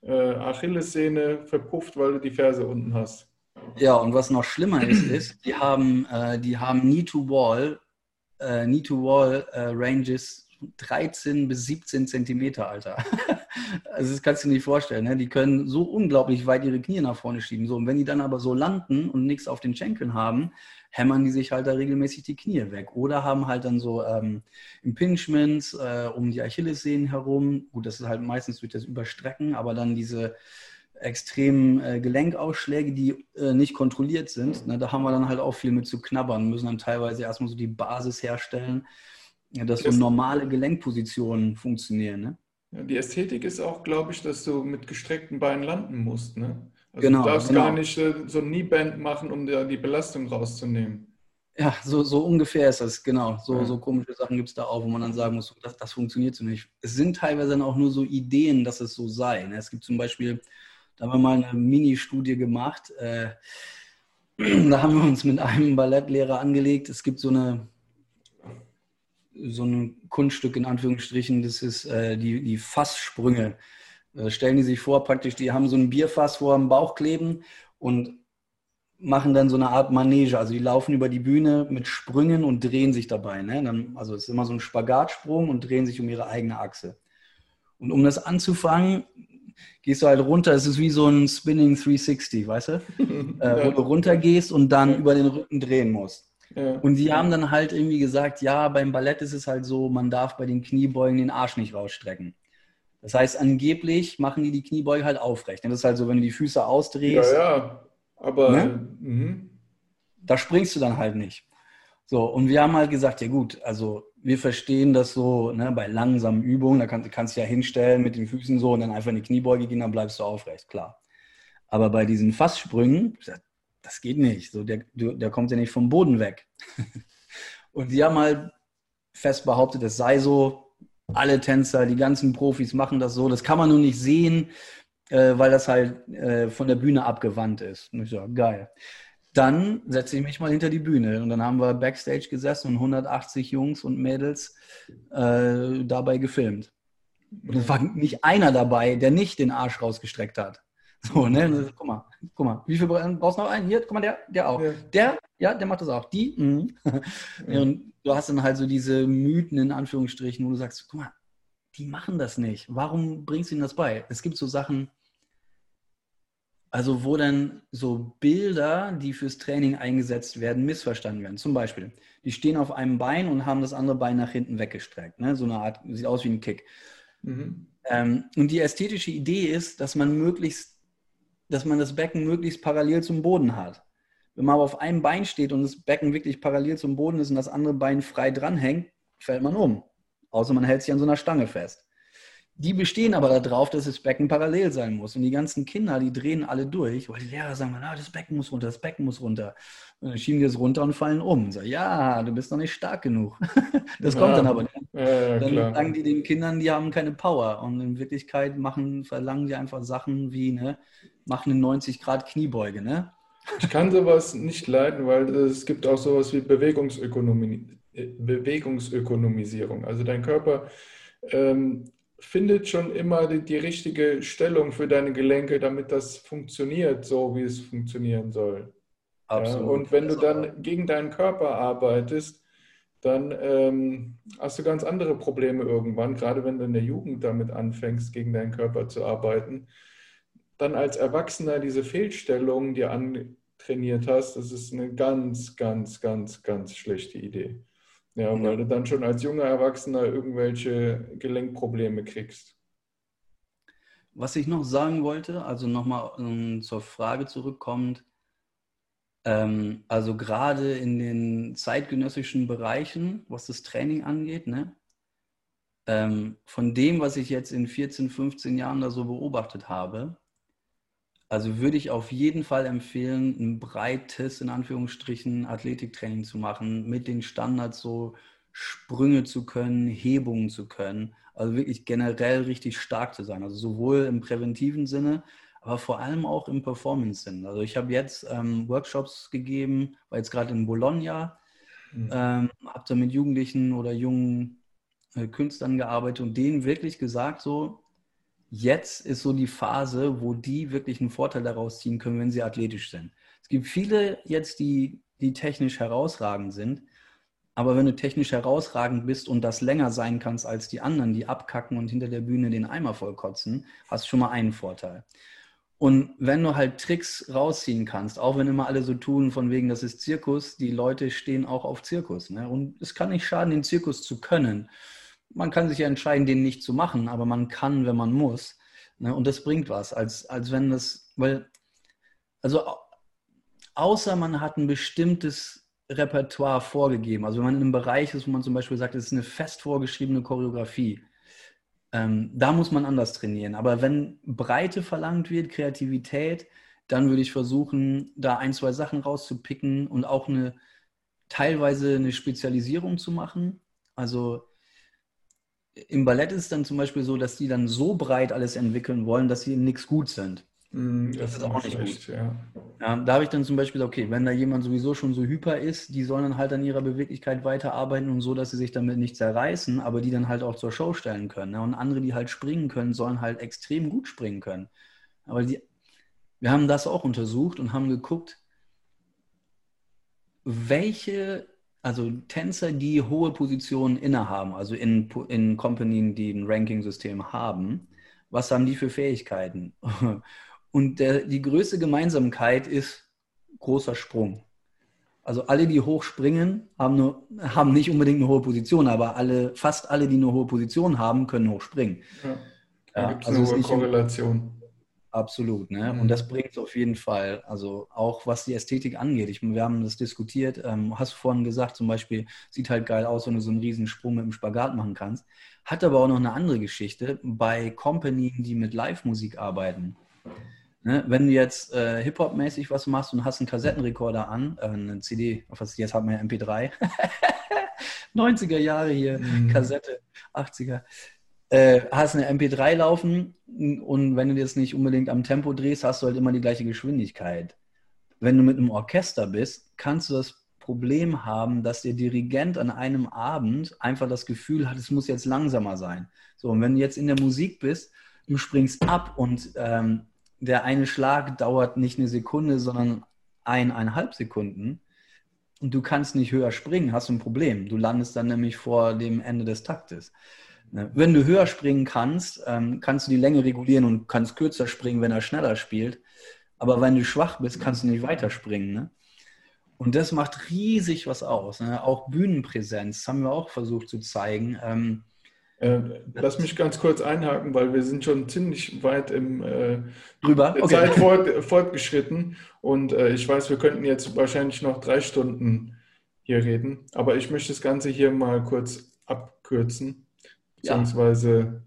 äh, Achillessehne verpufft, weil du die Ferse unten hast. Ja, und was noch schlimmer ist, ist, die haben, äh, die haben Knee-to-Wall, äh, Knee-to-Wall äh, Ranges 13 bis 17 Zentimeter, Alter. also das kannst du dir nicht vorstellen. Ne? Die können so unglaublich weit ihre Knie nach vorne schieben. So, und wenn die dann aber so landen und nichts auf den Schenkeln haben, hämmern die sich halt da regelmäßig die Knie weg. Oder haben halt dann so ähm, Impingements äh, um die Achillessehnen herum. Gut, das ist halt meistens durch das Überstrecken, aber dann diese extremen äh, Gelenkausschläge, die äh, nicht kontrolliert sind. Ne, da haben wir dann halt auch viel mit zu knabbern, müssen dann teilweise erstmal so die Basis herstellen, ja, dass so normale Gelenkpositionen funktionieren. Ne? Ja, die Ästhetik ist auch, glaube ich, dass du mit gestreckten Beinen landen musst. Ne? Also genau, du darfst genau. gar nicht äh, so ein Knieband machen, um da die Belastung rauszunehmen. Ja, so, so ungefähr ist das, genau. So, ja. so komische Sachen gibt es da auch, wo man dann sagen muss, das, das funktioniert so nicht. Es sind teilweise dann auch nur so Ideen, dass es so sei. Ne? Es gibt zum Beispiel da haben wir mal eine Mini-Studie gemacht. Äh, da haben wir uns mit einem Ballettlehrer angelegt. Es gibt so eine so ein Kunststück in Anführungsstrichen, das ist äh, die, die Fasssprünge. Äh, stellen die sich vor, praktisch, die haben so ein Bierfass vor dem Bauch kleben und machen dann so eine Art Manege. Also die laufen über die Bühne mit Sprüngen und drehen sich dabei. Ne? Dann, also es ist immer so ein Spagatsprung und drehen sich um ihre eigene Achse. Und um das anzufangen, gehst du halt runter. Es ist wie so ein Spinning 360, weißt du? äh, wo du runtergehst und dann über den Rücken drehen musst. Ja. Und die haben dann halt irgendwie gesagt, ja, beim Ballett ist es halt so, man darf bei den Kniebeugen den Arsch nicht rausstrecken. Das heißt, angeblich machen die die Kniebeuge halt aufrecht. Das ist halt so, wenn du die Füße ausdrehst. Ja, ja, aber ne? mhm. da springst du dann halt nicht. So, und wir haben halt gesagt, ja gut, also wir verstehen das so ne, bei langsamen Übungen, da kann, kannst du ja hinstellen mit den Füßen so und dann einfach in die Kniebeuge gehen, dann bleibst du aufrecht, klar. Aber bei diesen Fasssprüngen, das geht nicht. So, der, der kommt ja nicht vom Boden weg. und die haben halt fest behauptet, es sei so, alle Tänzer, die ganzen Profis machen das so. Das kann man nur nicht sehen, äh, weil das halt äh, von der Bühne abgewandt ist. Und ich so, geil. Dann setze ich mich mal hinter die Bühne und dann haben wir Backstage gesessen und 180 Jungs und Mädels äh, dabei gefilmt. Und es war nicht einer dabei, der nicht den Arsch rausgestreckt hat. So, ne? Guck mal, guck mal, wie viel brauchst du noch einen? Hier, guck mal, der, der auch. Ja. Der, ja, der macht das auch. Die, mhm. Und du hast dann halt so diese Mythen in Anführungsstrichen, wo du sagst, guck mal, die machen das nicht. Warum bringst du ihnen das bei? Es gibt so Sachen, also wo dann so Bilder, die fürs Training eingesetzt werden, missverstanden werden. Zum Beispiel, die stehen auf einem Bein und haben das andere Bein nach hinten weggestreckt. Ne? So eine Art, sieht aus wie ein Kick. Mhm. Ähm, und die ästhetische Idee ist, dass man möglichst, dass man das Becken möglichst parallel zum Boden hat. Wenn man aber auf einem Bein steht und das Becken wirklich parallel zum Boden ist und das andere Bein frei dranhängt, fällt man um. Außer man hält sich an so einer Stange fest. Die bestehen aber darauf, dass das Becken parallel sein muss. Und die ganzen Kinder, die drehen alle durch, weil die Lehrer sagen, ah, das Becken muss runter, das Becken muss runter. Und dann schieben die es runter und fallen um. Und sagen, ja, du bist noch nicht stark genug. das ja, kommt dann aber nicht. Ja, dann klar. sagen die den Kindern, die haben keine Power. Und in Wirklichkeit machen, verlangen die einfach Sachen wie, ne, machen eine 90 Grad Kniebeuge, ne? Ich kann sowas nicht leiden, weil es gibt auch sowas wie Bewegungsökonomie, Bewegungsökonomisierung. Also dein Körper ähm, findet schon immer die, die, richtige Stellung für deine Gelenke, damit das funktioniert, so wie es funktionieren soll. Absolut. Ja, und wenn du dann gegen deinen Körper arbeitest, dann ähm, hast du ganz andere Probleme irgendwann, gerade wenn du in der Jugend damit anfängst, gegen deinen Körper zu arbeiten. Dann als Erwachsener diese Fehlstellungen dir antrainiert hast, das ist eine ganz, ganz, ganz, ganz schlechte Idee. Ja, weil du dann schon als junger Erwachsener irgendwelche Gelenkprobleme kriegst. Was ich noch sagen wollte, also nochmal um, zur Frage zurückkommt, ähm, also gerade in den zeitgenössischen Bereichen, was das Training angeht, ne, ähm, von dem, was ich jetzt in 14, 15 Jahren da so beobachtet habe, also würde ich auf jeden Fall empfehlen, ein breites, in Anführungsstrichen, Athletiktraining zu machen, mit den Standards so Sprünge zu können, Hebungen zu können. Also wirklich generell richtig stark zu sein. Also sowohl im präventiven Sinne, aber vor allem auch im Performance-Sinn. Also ich habe jetzt ähm, Workshops gegeben, war jetzt gerade in Bologna, mhm. ähm, habe da mit Jugendlichen oder jungen äh, Künstlern gearbeitet und denen wirklich gesagt, so, jetzt ist so die Phase, wo die wirklich einen Vorteil daraus ziehen können, wenn sie athletisch sind. Es gibt viele jetzt, die, die technisch herausragend sind, aber wenn du technisch herausragend bist und das länger sein kannst als die anderen, die abkacken und hinter der Bühne den Eimer vollkotzen, hast du schon mal einen Vorteil. Und wenn du halt Tricks rausziehen kannst, auch wenn immer alle so tun, von wegen, das ist Zirkus, die Leute stehen auch auf Zirkus. Ne? Und es kann nicht schaden, den Zirkus zu können man kann sich ja entscheiden, den nicht zu machen, aber man kann, wenn man muss. Ne? Und das bringt was, als, als wenn das, weil, also außer man hat ein bestimmtes Repertoire vorgegeben, also wenn man in einem Bereich ist, wo man zum Beispiel sagt, es ist eine fest vorgeschriebene Choreografie, ähm, da muss man anders trainieren. Aber wenn Breite verlangt wird, Kreativität, dann würde ich versuchen, da ein, zwei Sachen rauszupicken und auch eine teilweise eine Spezialisierung zu machen. Also im Ballett ist es dann zum Beispiel so, dass die dann so breit alles entwickeln wollen, dass sie in nichts gut sind. Mm, das, das, ist auch nicht schlecht, gut. Ja. Ja, da habe ich dann zum Beispiel gesagt, okay, wenn da jemand sowieso schon so hyper ist, die sollen dann halt an ihrer Beweglichkeit weiterarbeiten und so, dass sie sich damit nicht zerreißen, aber die dann halt auch zur Show stellen können. Ne? Und andere, die halt springen können, sollen halt extrem gut springen können. Aber die, wir haben das auch untersucht und haben geguckt, welche also Tänzer, die hohe Positionen innehaben, also in, in Companies, die ein Ranking-System haben, was haben die für Fähigkeiten? Und der, die größte Gemeinsamkeit ist großer Sprung. Also alle, die hoch springen, haben, nur, haben nicht unbedingt eine hohe Position, aber alle, fast alle, die eine hohe Position haben, können hoch springen. Ja, da gibt es also eine hohe Korrelation. Absolut, ne? Mhm. Und das bringt es auf jeden Fall. Also auch was die Ästhetik angeht. Ich, wir haben das diskutiert. Ähm, hast du vorhin gesagt, zum Beispiel, sieht halt geil aus, wenn du so einen riesen Sprung mit dem Spagat machen kannst. Hat aber auch noch eine andere Geschichte bei Companies, die mit Live-Musik arbeiten. Ne? Wenn du jetzt äh, Hip-Hop-mäßig was machst und hast einen Kassettenrekorder an, äh, eine CD, was jetzt hat man ja MP3. 90er Jahre hier, mhm. Kassette, 80er äh, hast eine MP3 laufen und wenn du das nicht unbedingt am Tempo drehst, hast du halt immer die gleiche Geschwindigkeit. Wenn du mit einem Orchester bist, kannst du das Problem haben, dass der Dirigent an einem Abend einfach das Gefühl hat, es muss jetzt langsamer sein. So, und wenn du jetzt in der Musik bist, du springst ab und ähm, der eine Schlag dauert nicht eine Sekunde, sondern eineinhalb Sekunden und du kannst nicht höher springen, hast du ein Problem. Du landest dann nämlich vor dem Ende des Taktes. Ne? Wenn du höher springen kannst, ähm, kannst du die Länge regulieren und kannst kürzer springen, wenn er schneller spielt. Aber wenn du schwach bist, kannst du nicht weiterspringen. Ne? Und das macht riesig was aus. Ne? Auch Bühnenpräsenz haben wir auch versucht zu zeigen. Ähm, äh, lass mich ganz kurz einhaken, weil wir sind schon ziemlich weit im äh, Drüber? Okay. Zeit fort, fortgeschritten und äh, ich weiß, wir könnten jetzt wahrscheinlich noch drei Stunden hier reden, aber ich möchte das Ganze hier mal kurz abkürzen beziehungsweise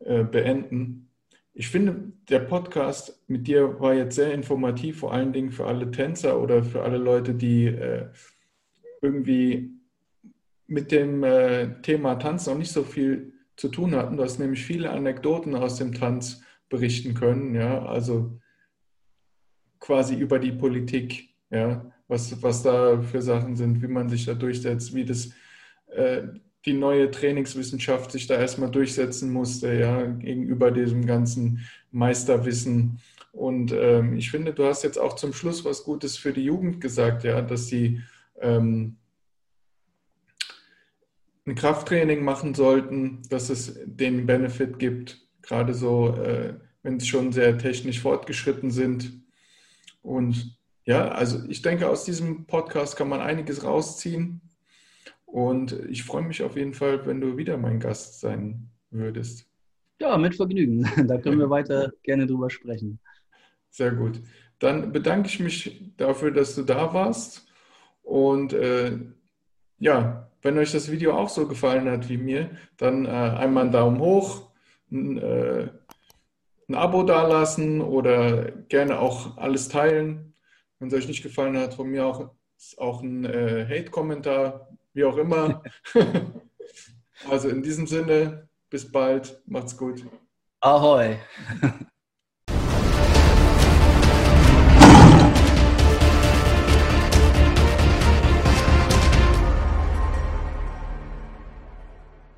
äh, beenden. Ich finde, der Podcast mit dir war jetzt sehr informativ, vor allen Dingen für alle Tänzer oder für alle Leute, die äh, irgendwie mit dem äh, Thema Tanz noch nicht so viel zu tun hatten. Du hast nämlich viele Anekdoten aus dem Tanz berichten können, ja, also quasi über die Politik, ja, was, was da für Sachen sind, wie man sich da durchsetzt, wie das äh, die neue Trainingswissenschaft sich da erstmal durchsetzen musste, ja, gegenüber diesem ganzen Meisterwissen. Und ähm, ich finde, du hast jetzt auch zum Schluss was Gutes für die Jugend gesagt, ja, dass sie ähm, ein Krafttraining machen sollten, dass es den Benefit gibt, gerade so, äh, wenn sie schon sehr technisch fortgeschritten sind. Und ja, also ich denke, aus diesem Podcast kann man einiges rausziehen. Und ich freue mich auf jeden Fall, wenn du wieder mein Gast sein würdest. Ja, mit Vergnügen. Da können wir weiter gerne drüber sprechen. Sehr gut. Dann bedanke ich mich dafür, dass du da warst. Und äh, ja, wenn euch das Video auch so gefallen hat wie mir, dann äh, einmal einen Daumen hoch, ein, äh, ein Abo dalassen oder gerne auch alles teilen. Wenn es euch nicht gefallen hat, von mir auch, auch ein äh, Hate-Kommentar wie auch immer. also in diesem Sinne, bis bald, macht's gut. Ahoi.